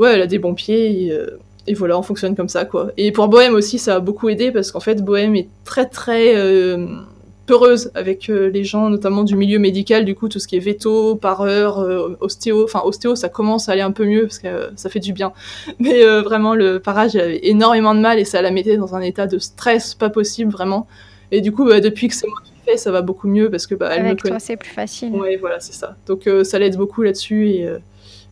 ouais, elle a des bons pieds. Euh, et, voilà, on fonctionne comme ça, quoi. Et pour Bohème aussi, ça a beaucoup aidé parce qu'en fait, Bohème est très, très euh, peureuse avec euh, les gens, notamment du milieu médical, du coup, tout ce qui est veto, pareur, ostéo. Enfin, ostéo, ça commence à aller un peu mieux parce que ça fait du bien. *laughs* Mais vraiment, le parage, elle avait énormément de mal et ça la mettait dans un état de stress pas possible, vraiment. Et du coup, bah, depuis que c'est moi qui fais, ça va beaucoup mieux parce que bah, elle Avec toi, c'est plus facile. Ouais, voilà, c'est ça. Donc ça l'aide beaucoup là-dessus et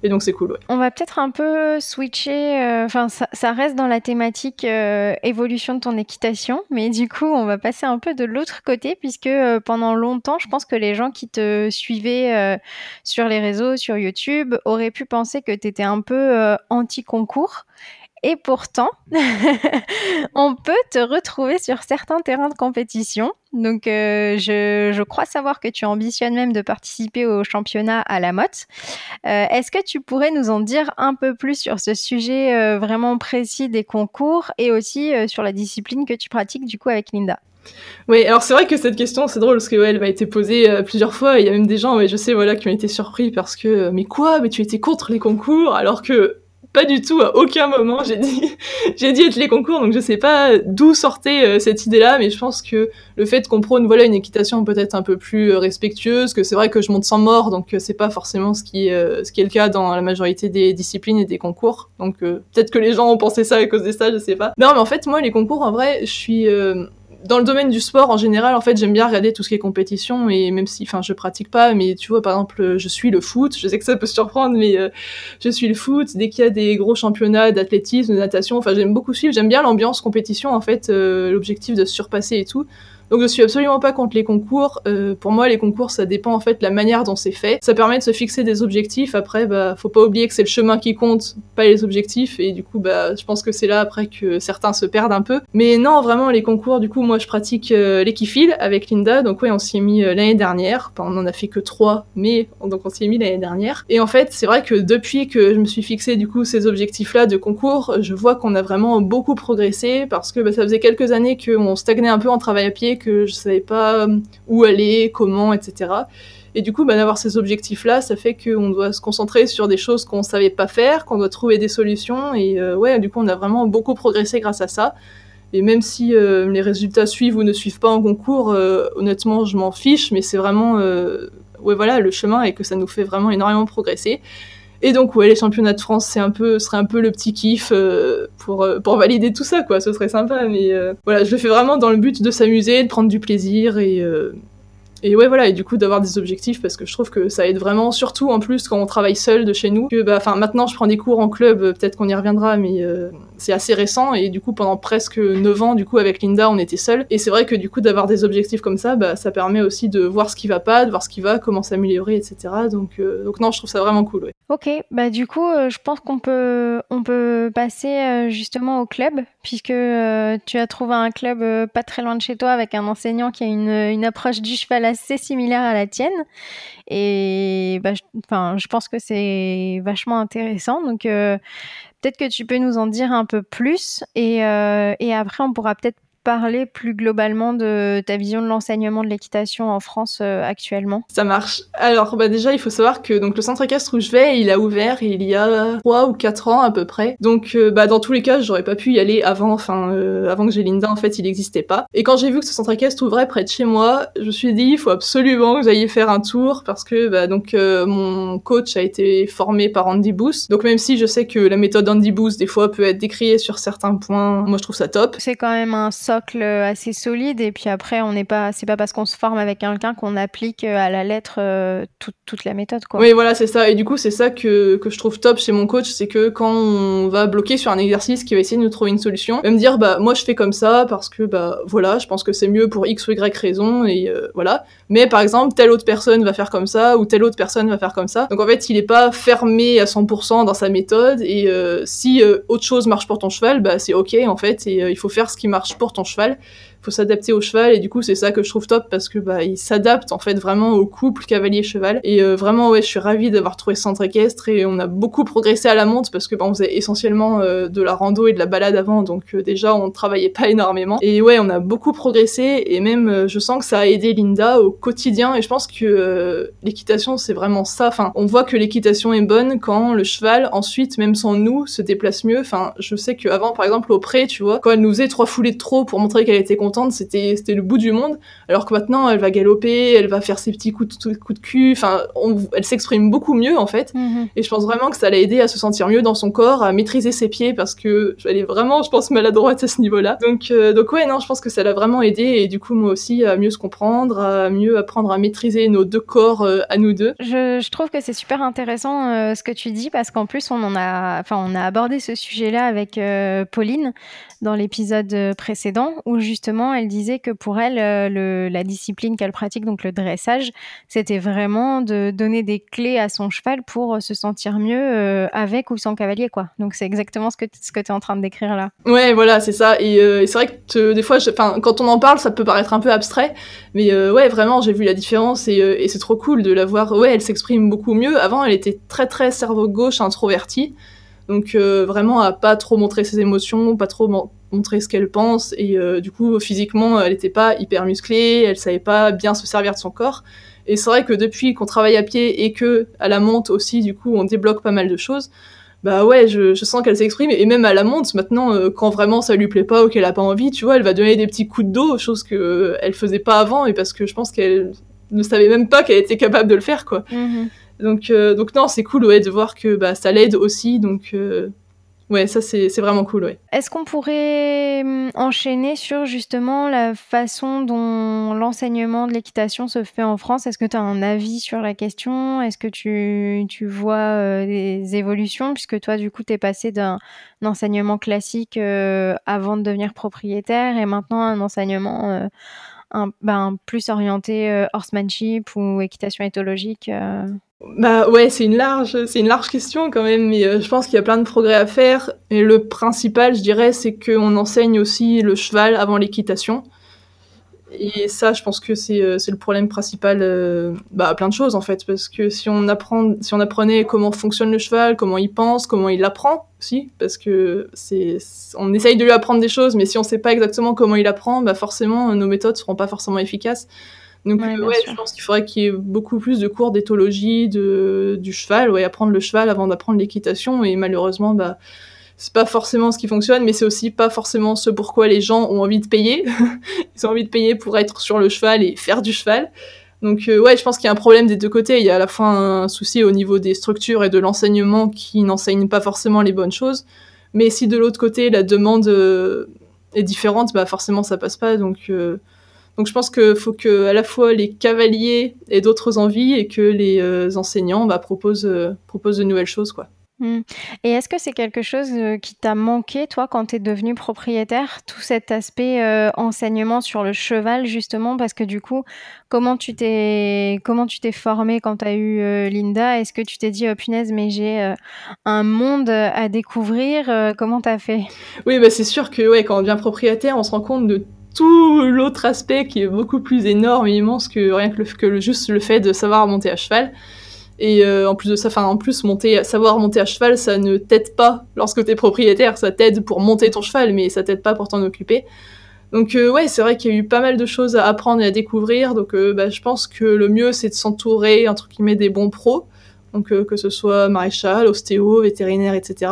et donc c'est cool. On va peut-être un peu switcher, euh, enfin ça, ça, reste dans la thématique euh, évolution de ton équitation, mais du coup on va passer un peu de l'autre côté puisque euh, pendant longtemps je pense que les gens qui te suivaient sur les réseaux, sur YouTube, auraient pu penser que tu étais un peu anti-concours. Et pourtant, *laughs* on peut te retrouver sur certains terrains de compétition. Donc, euh, je, crois savoir que tu ambitionnes même de participer au championnat à la motte. Euh, Est-ce que tu pourrais nous en dire un peu plus sur ce sujet euh, vraiment précis des concours et aussi sur la discipline que tu pratiques du coup avec Linda? Oui, alors c'est vrai que cette question, c'est drôle parce que ouais, elle m'a été posée plusieurs fois. Il y a même des gens, ouais, je sais, voilà, qui ont été surpris parce que mais quoi, mais tu étais contre les concours alors que pas du tout, à aucun moment j'ai dit, *laughs* j'ai dit être les concours, donc je sais pas d'où sortait euh, cette idée-là, mais je pense que le fait qu'on prône voilà une équitation peut-être un peu plus euh, respectueuse, que c'est vrai que je monte sans mort, donc euh, c'est pas forcément ce qui, ce qui est le cas dans la majorité des disciplines et des concours, donc peut-être que les gens ont pensé ça à cause de ça, je sais pas. Non, mais en fait moi les concours en vrai, je suis dans le domaine du sport en général, en fait, j'aime bien regarder tout ce qui est compétition et même si, enfin, je pratique pas, mais tu vois, par exemple, je suis le foot. Je sais que ça peut surprendre, mais euh, je suis le foot. Dès qu'il y a des gros championnats d'athlétisme, de natation, enfin, j'aime beaucoup suivre. J'aime bien l'ambiance compétition, en fait, euh, l'objectif de se surpasser et tout. Donc je suis absolument pas contre les concours. Euh, pour moi, les concours, ça dépend en fait de la manière dont c'est fait. Ça permet de se fixer des objectifs. Après, bah, faut pas oublier que c'est le chemin qui compte, pas les objectifs. Et du coup, bah, je pense que c'est là après que certains se perdent un peu. Mais non, vraiment, les concours, du coup, moi, je pratique euh, l'équifile avec Linda. Donc ouais, on s'y est mis euh, l'année dernière. Enfin, on en a fait que trois, mais donc on s'y est mis l'année dernière. Et en fait, c'est vrai que depuis que je me suis fixé du coup ces objectifs-là de concours, je vois qu'on a vraiment beaucoup progressé parce que bah, ça faisait quelques années qu'on stagnait un peu en travail à pied que je savais pas euh, où aller, comment, etc. Et du coup, bah, d'avoir ces objectifs-là, ça fait qu'on doit se concentrer sur des choses qu'on savait pas faire, qu'on doit trouver des solutions. Et euh, ouais, du coup, on a vraiment beaucoup progressé grâce à ça. Et même si euh, les résultats suivent ou ne suivent pas en concours, honnêtement, je m'en fiche. Mais c'est vraiment, ouais, voilà, le chemin et que ça nous fait vraiment énormément progresser. Et donc ouais, les championnats de France, c'est un peu, serait un peu le petit kiff euh, pour euh, pour valider tout ça quoi. Ce serait sympa, mais euh, voilà, je le fais vraiment dans le but de s'amuser, de prendre du plaisir et et ouais voilà et du coup d'avoir des objectifs parce que je trouve que ça aide vraiment surtout en plus quand on travaille seul de chez nous que bah maintenant je prends des cours en club peut-être qu'on y reviendra mais c'est assez récent et du coup pendant presque 9 ans du coup avec Linda on était seuls et c'est vrai que du coup d'avoir des objectifs comme ça bah ça permet aussi de voir ce qui va pas de voir ce qui va comment s'améliorer etc donc donc non je trouve ça vraiment cool ouais. Ok, bah du coup, euh, je pense qu'on peut, on peut passer euh, justement au club, puisque euh, tu as trouvé un club pas très loin de chez toi avec un enseignant qui a une, une approche du cheval assez similaire à la tienne. Et bah, je, je pense que c'est vachement intéressant. Donc, peut-être que tu peux nous en dire un peu plus. Et, et après, on pourra peut-être parler plus globalement de ta vision de l'enseignement de l'équitation en France euh, actuellement? Ça marche. Alors bah déjà il faut savoir que donc le centre équestre où je vais, il a ouvert il y a 3 ou 4 ans à peu près. Donc euh, bah dans tous les cas, j'aurais pas pu y aller avant enfin euh, avant que j'ai Linda en fait, il n'existait pas. Et quand j'ai vu que ce centre équestre ouvrait près de chez moi, je me suis dit il faut absolument que j'aille faire un tour parce que bah donc mon coach a été formé par Andy Booth. Donc même si je sais que la méthode Andy Booth des fois peut être décriée sur certains points, moi je trouve ça top. C'est quand même un assez solide. Et puis après on n'est pas c'est pas parce qu'on se forme avec quelqu'un qu'on applique euh, à la lettre euh, toute, la méthode quoi. Oui voilà c'est ça. Et du coup c'est ça que, que je trouve top chez mon coach c'est que quand on va bloquer sur un exercice qui va essayer de nous trouver une solution, va me dire bah moi je fais comme ça parce que bah voilà je pense que c'est mieux pour x ou y raison et euh, voilà. Mais par exemple telle autre personne va faire comme ça ou telle autre personne va faire comme ça. Donc en fait il est pas fermé à 100% dans sa méthode et si autre chose marche pour ton cheval bah c'est ok en fait et il faut faire ce qui marche pour ton cheval cheval faut s'adapter au cheval et du coup c'est ça que je trouve top parce que bah il s'adapte en fait vraiment au couple cavalier cheval et euh, vraiment ouais je suis ravie d'avoir trouvé ce centre équestre et on a beaucoup progressé à la monte parce que bah, on faisait essentiellement euh, de la rando et de la balade avant. Donc euh, déjà on travaillait pas énormément. Et ouais on a beaucoup progressé et même je sens que ça a aidé Linda au quotidien. Et je pense que l'équitation c'est vraiment ça. Enfin on voit que l'équitation est bonne quand le cheval ensuite même sans nous se déplace mieux. Enfin je sais qu'avant par exemple au pré tu vois quand elle nous faisait trois foulées de trop pour montrer qu'elle était c'était c'était le bout du monde. Alors que maintenant, elle va galoper, elle va faire ses petits coups de, coups de cul. Enfin, elle s'exprime beaucoup mieux en fait. Mhm. Et je pense vraiment que ça l'a aidé à se sentir mieux dans son corps, à maîtriser ses pieds parce que elle est vraiment, je pense, maladroite à ce niveau-là. Donc euh, donc ouais, non, je pense que ça l'a vraiment aidé et du coup moi aussi à mieux se comprendre, à mieux apprendre à maîtriser nos deux corps euh, à nous deux. Je, je trouve que c'est super intéressant euh, ce que tu dis parce qu'en plus on en a, enfin on a abordé ce sujet-là avec Pauline dans l'épisode précédent où justement elle disait que pour elle, euh, la discipline qu'elle pratique, donc le dressage, c'était vraiment de donner des clés à son cheval pour euh, se sentir mieux euh, avec ou sans cavalier, quoi. Donc c'est exactement ce que, ce que tu es en train de décrire là. Ouais, voilà, c'est ça. Et, c'est vrai que des fois, quand on en parle, ça peut paraître un peu abstrait, mais ouais, vraiment, j'ai vu la différence et, c'est trop cool de la voir. Ouais, elle s'exprime beaucoup mieux. Avant, elle était très très cerveau gauche, introvertie. Donc vraiment à pas trop montrer ses émotions, pas trop montrer ce qu'elle pense et euh, du coup physiquement elle n'était pas hyper musclée, elle savait pas bien se servir de son corps. Et c'est vrai que depuis qu'on travaille à pied et que à la monte aussi du coup on débloque pas mal de choses. Bah ouais, je, sens qu'elle s'exprime et même à la monte maintenant euh, quand vraiment ça lui plaît pas ou qu'elle a pas envie, tu vois, elle va donner des petits coups de dos, chose que euh, elle faisait pas avant et parce que je pense qu'elle ne savait même pas qu'elle était capable de le faire quoi. Mm-hmm. Donc donc non, c'est cool ouais de voir que bah ça l'aide aussi donc Ouais, ça c'est vraiment cool, ouais. Est-ce qu'on pourrait hum, enchaîner sur justement la façon dont l'enseignement de l'équitation se fait en France? Est-ce que tu as un avis sur la question? Est-ce que tu, tu vois euh, des évolutions? Puisque toi, du coup, tu es passé d'un enseignement classique euh, avant de devenir propriétaire et maintenant un enseignement euh, un, ben, plus orienté horsemanship ou équitation éthologique bah ouais, c'est une large, c'est une large question quand même, mais euh, je pense qu'il y a plein de progrès à faire. Et le principal, je dirais, c'est qu'on enseigne aussi le cheval avant l'équitation. Et ça, je pense que c'est euh, le problème principal, euh, bah plein de choses en fait, parce que si on apprend, si on apprenait comment fonctionne le cheval, comment il pense, comment il apprend aussi, parce que c'est, on essaye de lui apprendre des choses, mais si on sait pas exactement comment il apprend, bah forcément nos méthodes seront pas forcément efficaces. Donc ouais, euh, je pense qu'il faudrait qu'il y ait beaucoup plus de cours d'éthologie de, du cheval, ouais, apprendre le cheval avant d'apprendre l'équitation. Et malheureusement, bah, c'est pas forcément ce qui fonctionne, mais c'est aussi pas forcément ce pourquoi les gens ont envie de payer. *laughs* Ils ont envie de payer pour être sur le cheval et faire du cheval. Donc euh, ouais, je pense qu'il y a un problème des deux côtés. Il y a à la fois un souci au niveau des structures et de l'enseignement qui n'enseignent pas forcément les bonnes choses. Mais si de l'autre côté la demande euh, est différente, bah forcément ça passe pas. Donc donc je pense qu'il faut que à la fois les cavaliers aient d'autres envies et que les euh, enseignants bah, proposent, euh, proposent de nouvelles choses. quoi. Hmm. Et est-ce que c'est quelque chose euh, qui t'a manqué, toi, quand tu es devenu propriétaire, tout cet aspect enseignement sur le cheval, justement, parce que du coup, comment tu t'es, comment tu t'es formé quand tu as eu Linda? Est-ce que tu t'es dit, oh punaise, mais j'ai un monde à découvrir Comment tu as fait? Oui, bah, c'est sûr que ouais, quand on devient propriétaire, on se rend compte de tout l'autre aspect qui est beaucoup plus énorme et immense que rien que, le, juste le fait de savoir monter à cheval. Et euh, en plus de ça, enfin en plus monter, savoir monter à cheval, ça ne t'aide pas lorsque t'es propriétaire, ça t'aide pour monter ton cheval, mais ça t'aide pas pour t'en occuper. Donc euh, ouais, c'est vrai qu'il y a eu pas mal de choses à apprendre et à découvrir. Donc euh, bah, je pense que le mieux c'est de s'entourer entre guillemets des bons pros. Donc que ce soit maréchal, ostéo, vétérinaire, etc.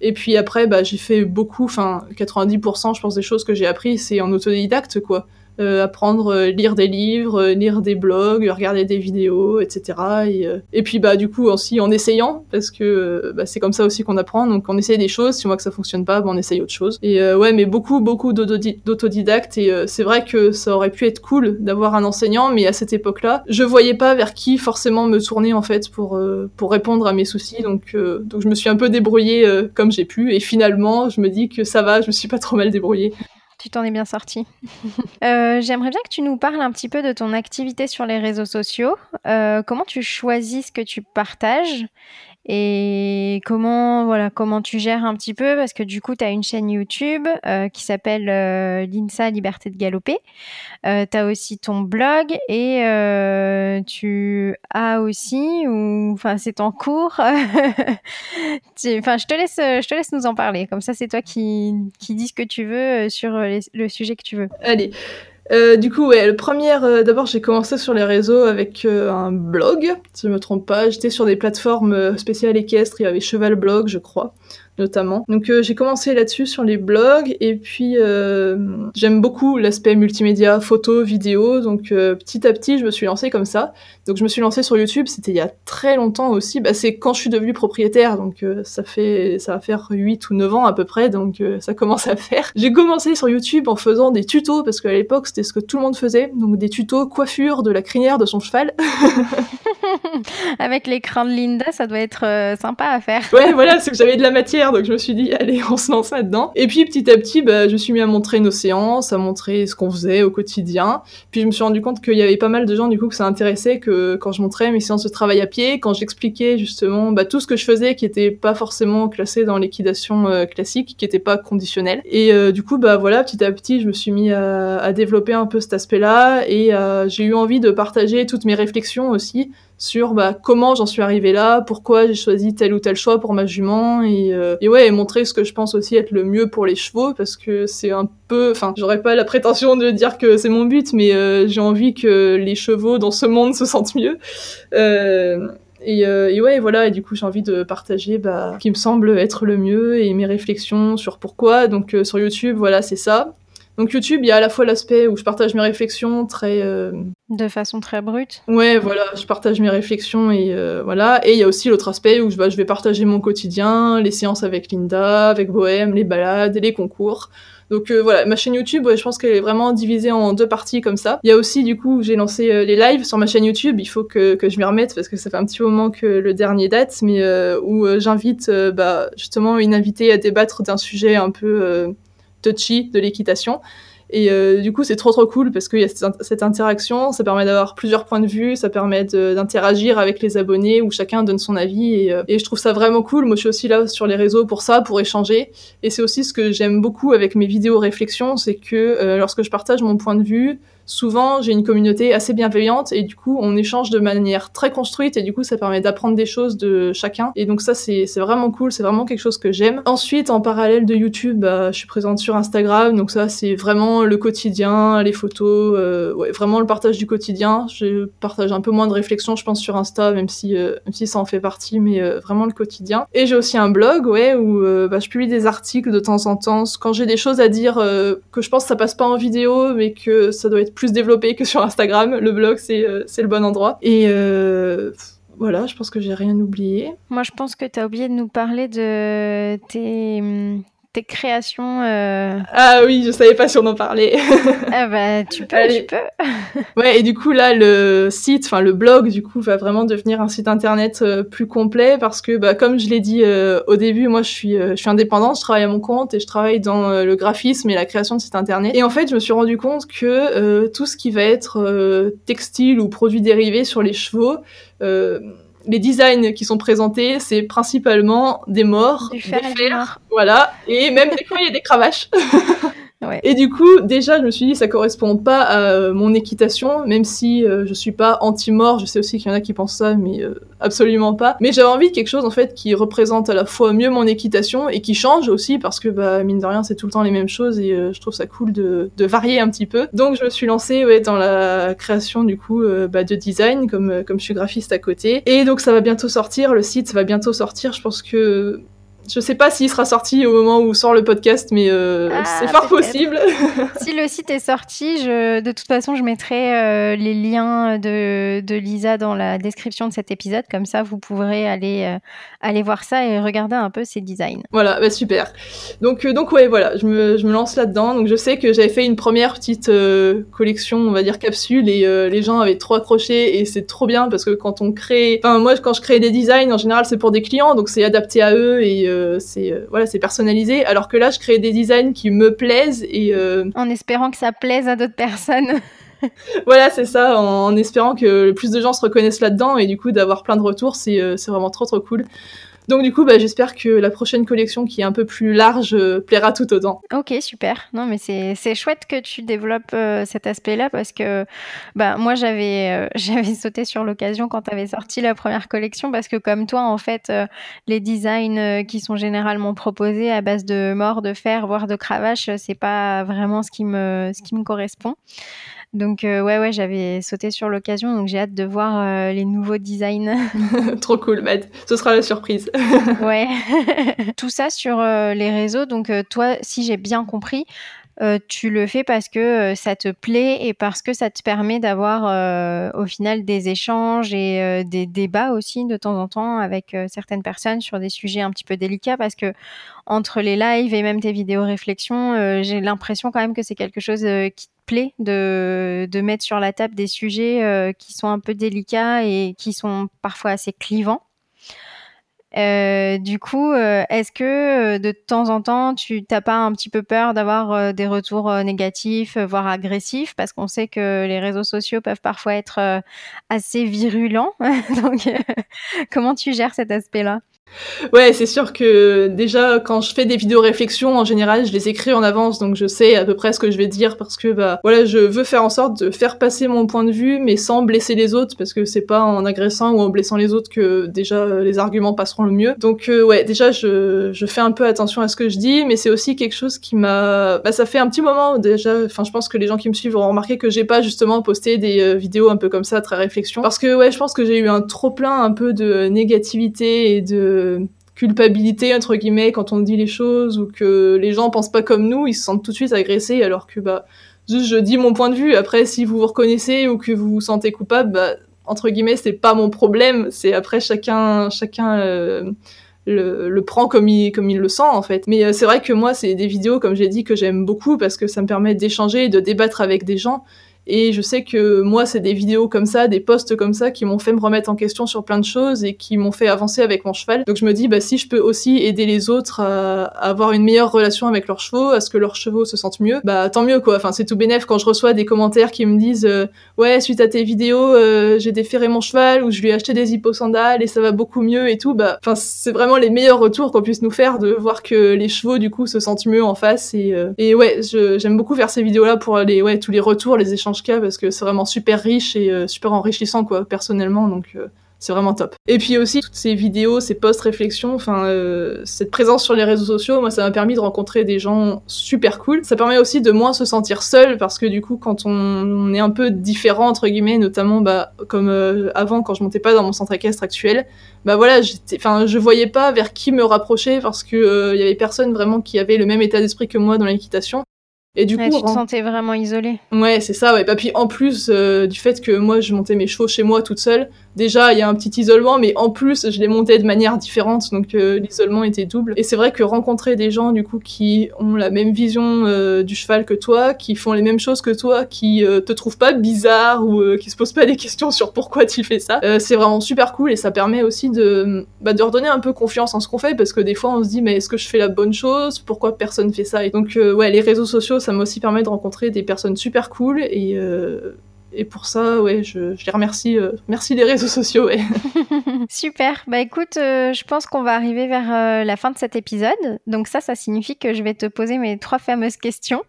Et puis après, bah, j'ai fait beaucoup, enfin 90% je pense des choses que j'ai appris, c'est en autodidacte quoi. Euh, apprendre, euh, lire des livres, euh, lire des blogs, regarder des vidéos, etc. Et, et puis bah du coup aussi en essayant, parce que bah, c'est comme ça aussi qu'on apprend. Donc on essaye des choses, si on voit que ça fonctionne pas, bah, on essaye autre chose. Et ouais, mais beaucoup beaucoup d'autodidactes. Et c'est vrai que ça aurait pu être cool d'avoir un enseignant, mais à cette époque-là, je voyais pas vers qui forcément me tourner en fait pour pour répondre à mes soucis. Donc donc je me suis un peu débrouillée comme j'ai pu. Et finalement, je me dis que ça va, je me suis pas trop mal débrouillée. Tu t'en es bien sorti. *laughs* Euh, j'aimerais bien que tu nous parles un petit peu de ton activité sur les réseaux sociaux. Euh, comment tu choisis ce que tu partages et comment voilà comment tu gères un petit peu? Parce que du coup tu as une chaîne YouTube euh, qui s'appelle euh, l'INSA Liberté de Galoper. Euh, tu as aussi ton blog et tu as aussi ou enfin c'est en cours. *laughs* enfin je te laisse je te laisse nous en parler comme ça c'est toi qui qui dis ce que tu veux sur le sujet que tu veux. Allez. Euh, du coup, ouais, le premier, euh, d'abord, j'ai commencé sur les réseaux avec euh, un blog, si je me trompe pas. J'étais sur des plateformes spéciales équestres, il y avait Cheval Blog, je crois notamment. Donc euh, j'ai commencé là-dessus sur les blogs et puis euh, j'aime beaucoup l'aspect multimédia, photo, vidéo. Donc euh, petit à petit je me suis lancée comme ça. Donc je me suis lancée sur YouTube, c'était il y a très longtemps aussi. Bah, c'est quand je suis devenue propriétaire, donc ça fait ça va faire 8 ou 9 ans à peu près, donc ça commence à faire. J'ai commencé sur YouTube en faisant des tutos parce qu'à l'époque c'était ce que tout le monde faisait, donc des tutos coiffure de la crinière de son cheval. *laughs* Avec l'écran de Linda, ça doit être sympa à faire. Ouais, voilà, c'est que j'avais de la matière donc je me suis dit, *laughs* allez, on se lance là-dedans. Et puis petit à petit, bah, je suis mis à montrer nos séances, à montrer ce qu'on faisait au quotidien. Puis je me suis rendu compte qu'il y avait pas mal de gens du coup que ça intéressait que quand je montrais mes séances de travail à pied, quand j'expliquais justement bah, tout ce que je faisais qui était pas forcément classé dans l'équidation euh, classique, qui était pas conditionnel. Et euh, du coup, bah voilà, petit à petit, je me suis mis à, à développer un peu cet aspect-là et euh, j'ai eu envie de partager toutes mes réflexions aussi sur bah, comment j'en suis arrivée là, pourquoi j'ai choisi tel ou tel choix pour ma jument et, euh, et ouais et montrer ce que je pense aussi être le mieux pour les chevaux parce que c'est un peu, enfin j'aurais pas la prétention de dire que c'est mon but mais euh, j'ai envie que les chevaux dans ce monde se sentent mieux. Euh, et, euh, et, ouais, voilà, et du coup, j'ai envie de partager bah, ce qui me semble être le mieux et mes réflexions sur pourquoi. Donc, sur YouTube, voilà, c'est ça. Donc YouTube, il y a à la fois l'aspect où je partage mes réflexions très... Euh, de façon très brute. Ouais, voilà, je partage mes réflexions et euh, voilà. Et il y a aussi l'autre aspect où je, bah, je vais partager mon quotidien, les séances avec Linda, avec Bohème, les balades, les concours. Donc euh, voilà, ma chaîne YouTube, je pense qu'elle est vraiment divisée en deux parties comme ça. Il y a aussi du coup, j'ai lancé les lives sur ma chaîne YouTube. Il faut que, que je m'y remette parce que ça fait un petit moment que le dernier date, mais où j'invite bah, justement une invitée à débattre d'un sujet un peu touchy de l'équitation. Et euh, du coup, c'est trop trop cool parce qu'il y a cette, interaction, ça permet d'avoir plusieurs points de vue, ça permet d'interagir avec les abonnés où chacun donne son avis. Et, euh, et, je trouve ça vraiment cool. Moi, je suis aussi là sur les réseaux pour ça, pour échanger. Et c'est aussi ce que j'aime beaucoup avec mes vidéos réflexions, c'est que euh, lorsque je partage mon point de vue, souvent j'ai une communauté assez bienveillante et du coup on échange de manière très construite et du coup ça permet d'apprendre des choses de chacun et donc ça c'est vraiment cool, c'est vraiment quelque chose que j'aime. Ensuite en parallèle de YouTube, bah, je suis présente sur Instagram donc ça c'est vraiment le quotidien, les photos, euh, ouais, vraiment le partage du quotidien. Je partage un peu moins de réflexion je pense sur Insta même si, euh, même si ça en fait partie mais euh, vraiment le quotidien. Et j'ai aussi un blog ouais où bah, je publie des articles de temps en temps quand j'ai des choses à dire que je pense que ça passe pas en vidéo mais que ça doit être plus développé que sur Instagram. Le blog, c'est euh, le bon endroit. Et euh, voilà, je pense que j'ai rien oublié. Moi, je pense que tu as oublié de nous parler de tes, hum, tes créations. Euh, ah oui, je savais pas si on en parlait. *laughs* ah bah tu peux, tu peux. *laughs* ouais, et du coup là, le site, enfin le blog, du coup, va vraiment devenir un site internet euh, plus complet parce que, bah, comme je l'ai dit euh, au début, moi je suis, je suis indépendante, je travaille à mon compte et je travaille dans le graphisme et la création de sites internet. Et en fait, je me suis rendu compte que tout ce qui va être textile ou produits dérivés sur les chevaux, les designs qui sont présentés, c'est principalement des morts, des fers, voilà, et même des fois il y a des cravaches. *laughs* Et du coup, déjà, je me suis dit, ça correspond pas à mon équitation, même si je suis pas anti-mort. Je sais aussi qu'il y en a qui pensent ça, mais absolument pas. Mais j'avais envie de quelque chose en fait qui représente à la fois mieux mon équitation et qui change aussi parce que bah mine de rien c'est tout le temps les mêmes choses et euh, je trouve ça cool de, de, varier un petit peu. Donc je me suis lancée ouais, dans la création du coup euh, bah, de design comme euh, comme je suis graphiste à côté et donc ça va bientôt sortir. Le site va bientôt sortir. Je pense que je sais pas s'il sera sorti au moment où sort le podcast, mais euh, ah, c'est fort possible. *laughs* si le site est sorti, je, de toute façon, je mettrai euh, les liens de, de, Lisa dans la description de cet épisode. Comme ça, vous pourrez aller, euh, aller voir ça et regarder un peu ses designs. Voilà, bah super. Donc, donc ouais, voilà, je me, je me lance là-dedans. Donc, je sais que j'avais fait une première petite collection, on va dire capsule, et les gens avaient trop accroché, et c'est trop bien parce que quand on crée. Enfin, moi, quand je crée des designs, en général, c'est pour des clients, donc c'est adapté à eux et c'est euh, voilà, c'est personnalisé. Alors que là, je crée des designs qui me plaisent et euh, en espérant que ça plaise à d'autres personnes. *laughs* voilà, c'est ça, en, espérant que le plus de gens se reconnaissent là-dedans et du coup d'avoir plein de retours, c'est vraiment trop trop cool. Donc du coup, bah, j'espère que la prochaine collection qui est un peu plus large euh, plaira tout autant. Ok, super. Non, mais c'est chouette que tu développes euh, cet aspect-là parce que bah, moi, j'avais euh, *laughs* j'avais sauté sur l'occasion quand tu avais sorti la première collection parce que comme toi, en fait, les designs qui sont généralement proposés à base de mort, de fer, voire de cravache, c'est pas vraiment ce qui me correspond. Donc euh, ouais ouais j'avais sauté sur l'occasion donc j'ai hâte de voir euh, les nouveaux designs. *laughs* Trop cool Matt, ce sera la surprise. ouais. *laughs* Tout ça sur euh, les réseaux donc toi si j'ai bien compris tu le fais parce que ça te plaît et parce que ça te permet d'avoir au final des échanges et des débats aussi de temps en temps avec certaines personnes sur des sujets un petit peu délicats parce que entre les lives et même tes vidéos réflexions, j'ai l'impression quand même que c'est quelque chose qui de, de mettre sur la table des sujets euh, qui sont un peu délicats et qui sont parfois assez clivants. Euh, du coup, euh, est-ce que de temps en temps, tu n'as pas un petit peu peur d'avoir des retours négatifs, voire agressifs, parce qu'on sait que les réseaux sociaux peuvent parfois être assez virulents. *laughs* Donc, *laughs* comment tu gères cet aspect-là? Ouais, c'est sûr que déjà quand je fais des vidéos réflexions, en général, je les écris en avance, donc je sais à peu près ce que je vais dire parce que bah voilà, je veux faire en sorte de faire passer mon point de vue, mais sans blesser les autres, parce que c'est pas en agressant ou en blessant les autres que déjà les arguments passeront le mieux. Donc euh, ouais, déjà je, je fais un peu attention à ce que je dis, mais c'est aussi quelque chose qui m'a, bah ça fait un petit moment déjà. Enfin, je pense que les gens qui me suivent auront remarqué que j'ai pas justement posté des euh, vidéos un peu comme ça, très réflexion, parce que ouais, je pense que j'ai eu un trop plein un peu de négativité et de culpabilité entre guillemets quand on dit les choses ou que les gens pensent pas comme nous, ils se sentent tout de suite agressés alors que bah juste je dis mon point de vue. Après si vous vous reconnaissez ou que vous vous sentez coupable, bah entre guillemets c'est pas mon problème. C'est après chacun chacun euh, le, prend comme il, le sent en fait. Mais euh, c'est vrai que moi c'est des vidéos comme j'ai dit que j'aime beaucoup parce que ça me permet d'échanger de débattre avec des gens et je sais que moi, c'est des vidéos comme ça, des posts comme ça qui m'ont fait me remettre en question sur plein de choses et qui m'ont fait avancer avec mon cheval. Donc je me dis, bah, si je peux aussi aider les autres à, avoir une meilleure relation avec leurs chevaux, à ce que leurs chevaux se sentent mieux, bah tant mieux quoi. Enfin, c'est tout bénef quand je reçois des commentaires qui me disent, euh, ouais, suite à tes vidéos, euh, j'ai déféré mon cheval ou je lui ai acheté des hipposandales et ça va beaucoup mieux et tout. Bah, enfin, c'est vraiment les meilleurs retours qu'on puisse nous faire de voir que les chevaux du coup se sentent mieux en face et, euh, et ouais, j'aime beaucoup faire ces vidéos là pour les, ouais, tous les retours, les échanges cas parce que c'est vraiment super riche et euh, super enrichissant quoi personnellement donc euh, c'est vraiment top. Et puis aussi toutes ces vidéos, ces posts réflexions, enfin euh, cette présence sur les réseaux sociaux, moi ça m'a permis de rencontrer des gens super cool. Ça permet aussi de moins se sentir seul parce que du coup quand on, est un peu différent entre guillemets, notamment bah comme avant quand je montais pas dans mon centre équestre actuel, bah voilà, enfin je voyais pas vers qui me rapprocher parce que il y avait personne vraiment qui avait le même état d'esprit que moi dans l'équitation. Et du coup, tu te sentais vraiment isolée. Ouais, c'est ça. Ouais. Et bah, puis en plus euh, du fait que moi je montais mes chevaux chez moi toute seule, déjà il y a un petit isolement, mais en plus je les montais de manière différente, donc euh, l'isolement était double. Et c'est vrai que rencontrer des gens du coup qui ont la même vision euh, du cheval que toi, qui font les mêmes choses que toi, qui te trouvent pas bizarre ou qui se posent pas des questions sur pourquoi tu fais ça, c'est vraiment super cool et ça permet aussi de bah, de redonner un peu confiance en ce qu'on fait parce que des fois on se dit mais est-ce que je fais la bonne chose? Pourquoi personne fait ça? Et donc ouais les réseaux sociaux ça m'a aussi permis de rencontrer des personnes super cool et et pour ça, ouais, je, les remercie. Euh, merci les réseaux sociaux. Ouais. *laughs* *laughs* Super. Bah écoute, euh, je pense qu'on va arriver vers euh, la fin de cet épisode. Donc ça, ça signifie que je vais te poser mes trois fameuses questions.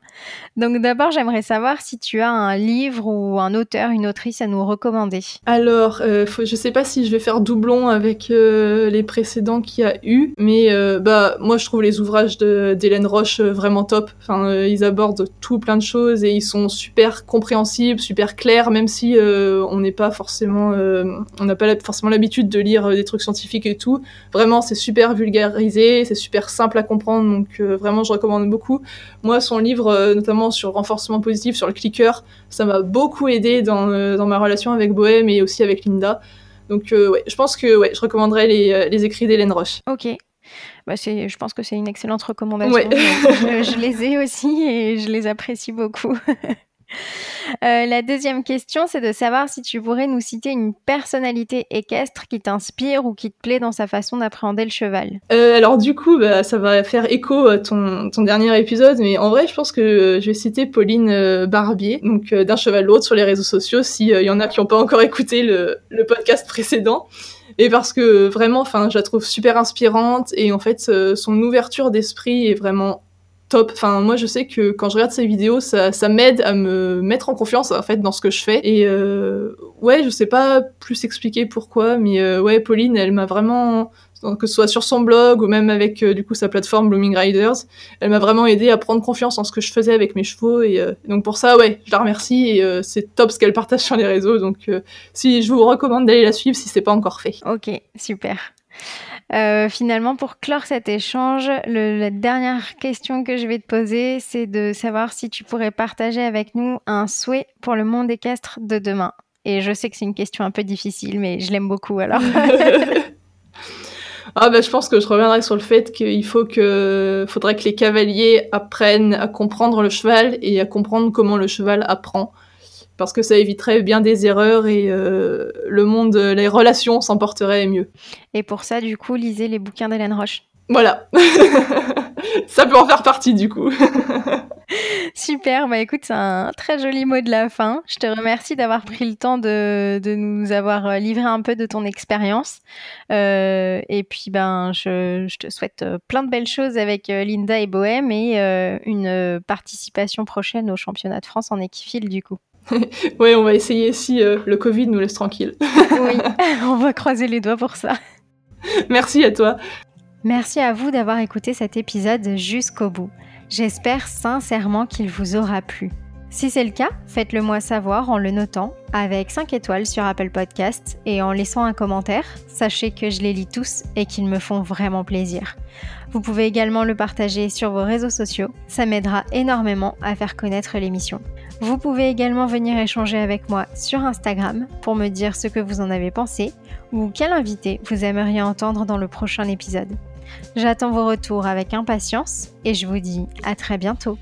Donc d'abord, j'aimerais savoir si tu as un livre ou un auteur, une autrice à nous recommander. Alors, faut, je sais pas si je vais faire doublon avec les précédents qu'il y a eu, mais bah moi je trouve les ouvrages d'Hélène Roche vraiment top. Enfin, ils abordent tout plein de choses et ils sont super compréhensibles, super clairs même si euh, on n'est pas forcément, euh, on n'a pas forcément l'habitude de lire euh, des trucs scientifiques et tout. Vraiment, c'est super vulgarisé, c'est super simple à comprendre, donc vraiment, je recommande beaucoup. Moi, son livre, notamment sur renforcement positif, sur le clicker, ça m'a beaucoup aidé dans, ma relation avec Bohème et aussi avec Linda. Donc, ouais, je pense que ouais, je recommanderais les, écrits d'Hélène Roche. Ok. Bah je pense que c'est une excellente recommandation. *laughs* je, les ai aussi et je les apprécie beaucoup. *laughs* Euh, la deuxième question, c'est de savoir si tu pourrais nous citer une personnalité équestre qui t'inspire ou qui te plaît dans sa façon d'appréhender le cheval. Euh, alors du coup, bah, ça va faire écho à ton, dernier épisode, mais en vrai, je pense que je vais citer Pauline euh, Barbier, donc d'un cheval l'autre sur les réseaux sociaux, s'il y en a qui n'ont pas encore écouté le, le podcast précédent et parce que vraiment, enfin, je la trouve super inspirante et en fait, son ouverture d'esprit est vraiment top. Enfin, moi, je sais que quand je regarde ces vidéos, ça, m'aide à me mettre en confiance en fait dans ce que je fais. Et euh, ouais, je sais pas plus expliquer pourquoi, mais euh, ouais, Pauline, elle m'a vraiment que ce soit sur son blog ou même avec euh, du coup sa plateforme Blooming Riders, elle m'a vraiment aidé à prendre confiance en ce que je faisais avec mes chevaux et donc pour ça ouais, je la remercie et c'est top ce qu'elle partage sur les réseaux donc si je vous recommande d'aller la suivre si c'est pas encore fait. OK, super. Euh, finalement, pour clore cet échange, la dernière question que je vais te poser, c'est de savoir si tu pourrais partager avec nous un souhait pour le monde équestre de demain. Et je sais que c'est une question un peu difficile, mais je l'aime beaucoup alors. *laughs* ah bah, je pense que je reviendrai sur le fait qu'il faut que, faudrait que les cavaliers apprennent à comprendre le cheval et à comprendre comment le cheval apprend parce que ça éviterait bien des erreurs et euh, le monde, les relations s'en porteraient mieux. Et pour ça, du coup, lisez les bouquins d'Hélène Roche. Voilà. *laughs* ça peut en faire partie, du coup. *laughs* Super, bah écoute, c'est un très joli mot de la fin. Je te remercie d'avoir pris le temps de, nous avoir livré un peu de ton expérience. Euh, et puis, ben, je, te souhaite plein de belles choses avec euh, Linda et Bohème et une participation prochaine au championnat de France en équifile, du coup. *laughs* oui, on va essayer si euh, le Covid nous laisse tranquille. oui, *laughs* *laughs* on va croiser les doigts pour ça. Merci à toi. Merci à vous d'avoir écouté cet épisode jusqu'au bout. J'espère sincèrement qu'il vous aura plu. Si c'est le cas, faites-le moi savoir en le notant avec 5 étoiles sur Apple Podcast et en laissant un commentaire. Sachez que je les lis tous et qu'ils me font vraiment plaisir. Vous pouvez également le partager sur vos réseaux sociaux, ça m'aidera énormément à faire connaître l'émission. Vous pouvez également venir échanger avec moi sur Instagram pour me dire ce que vous en avez pensé ou quel invité vous aimeriez entendre dans le prochain épisode. J'attends vos retours avec impatience et je vous dis à très bientôt.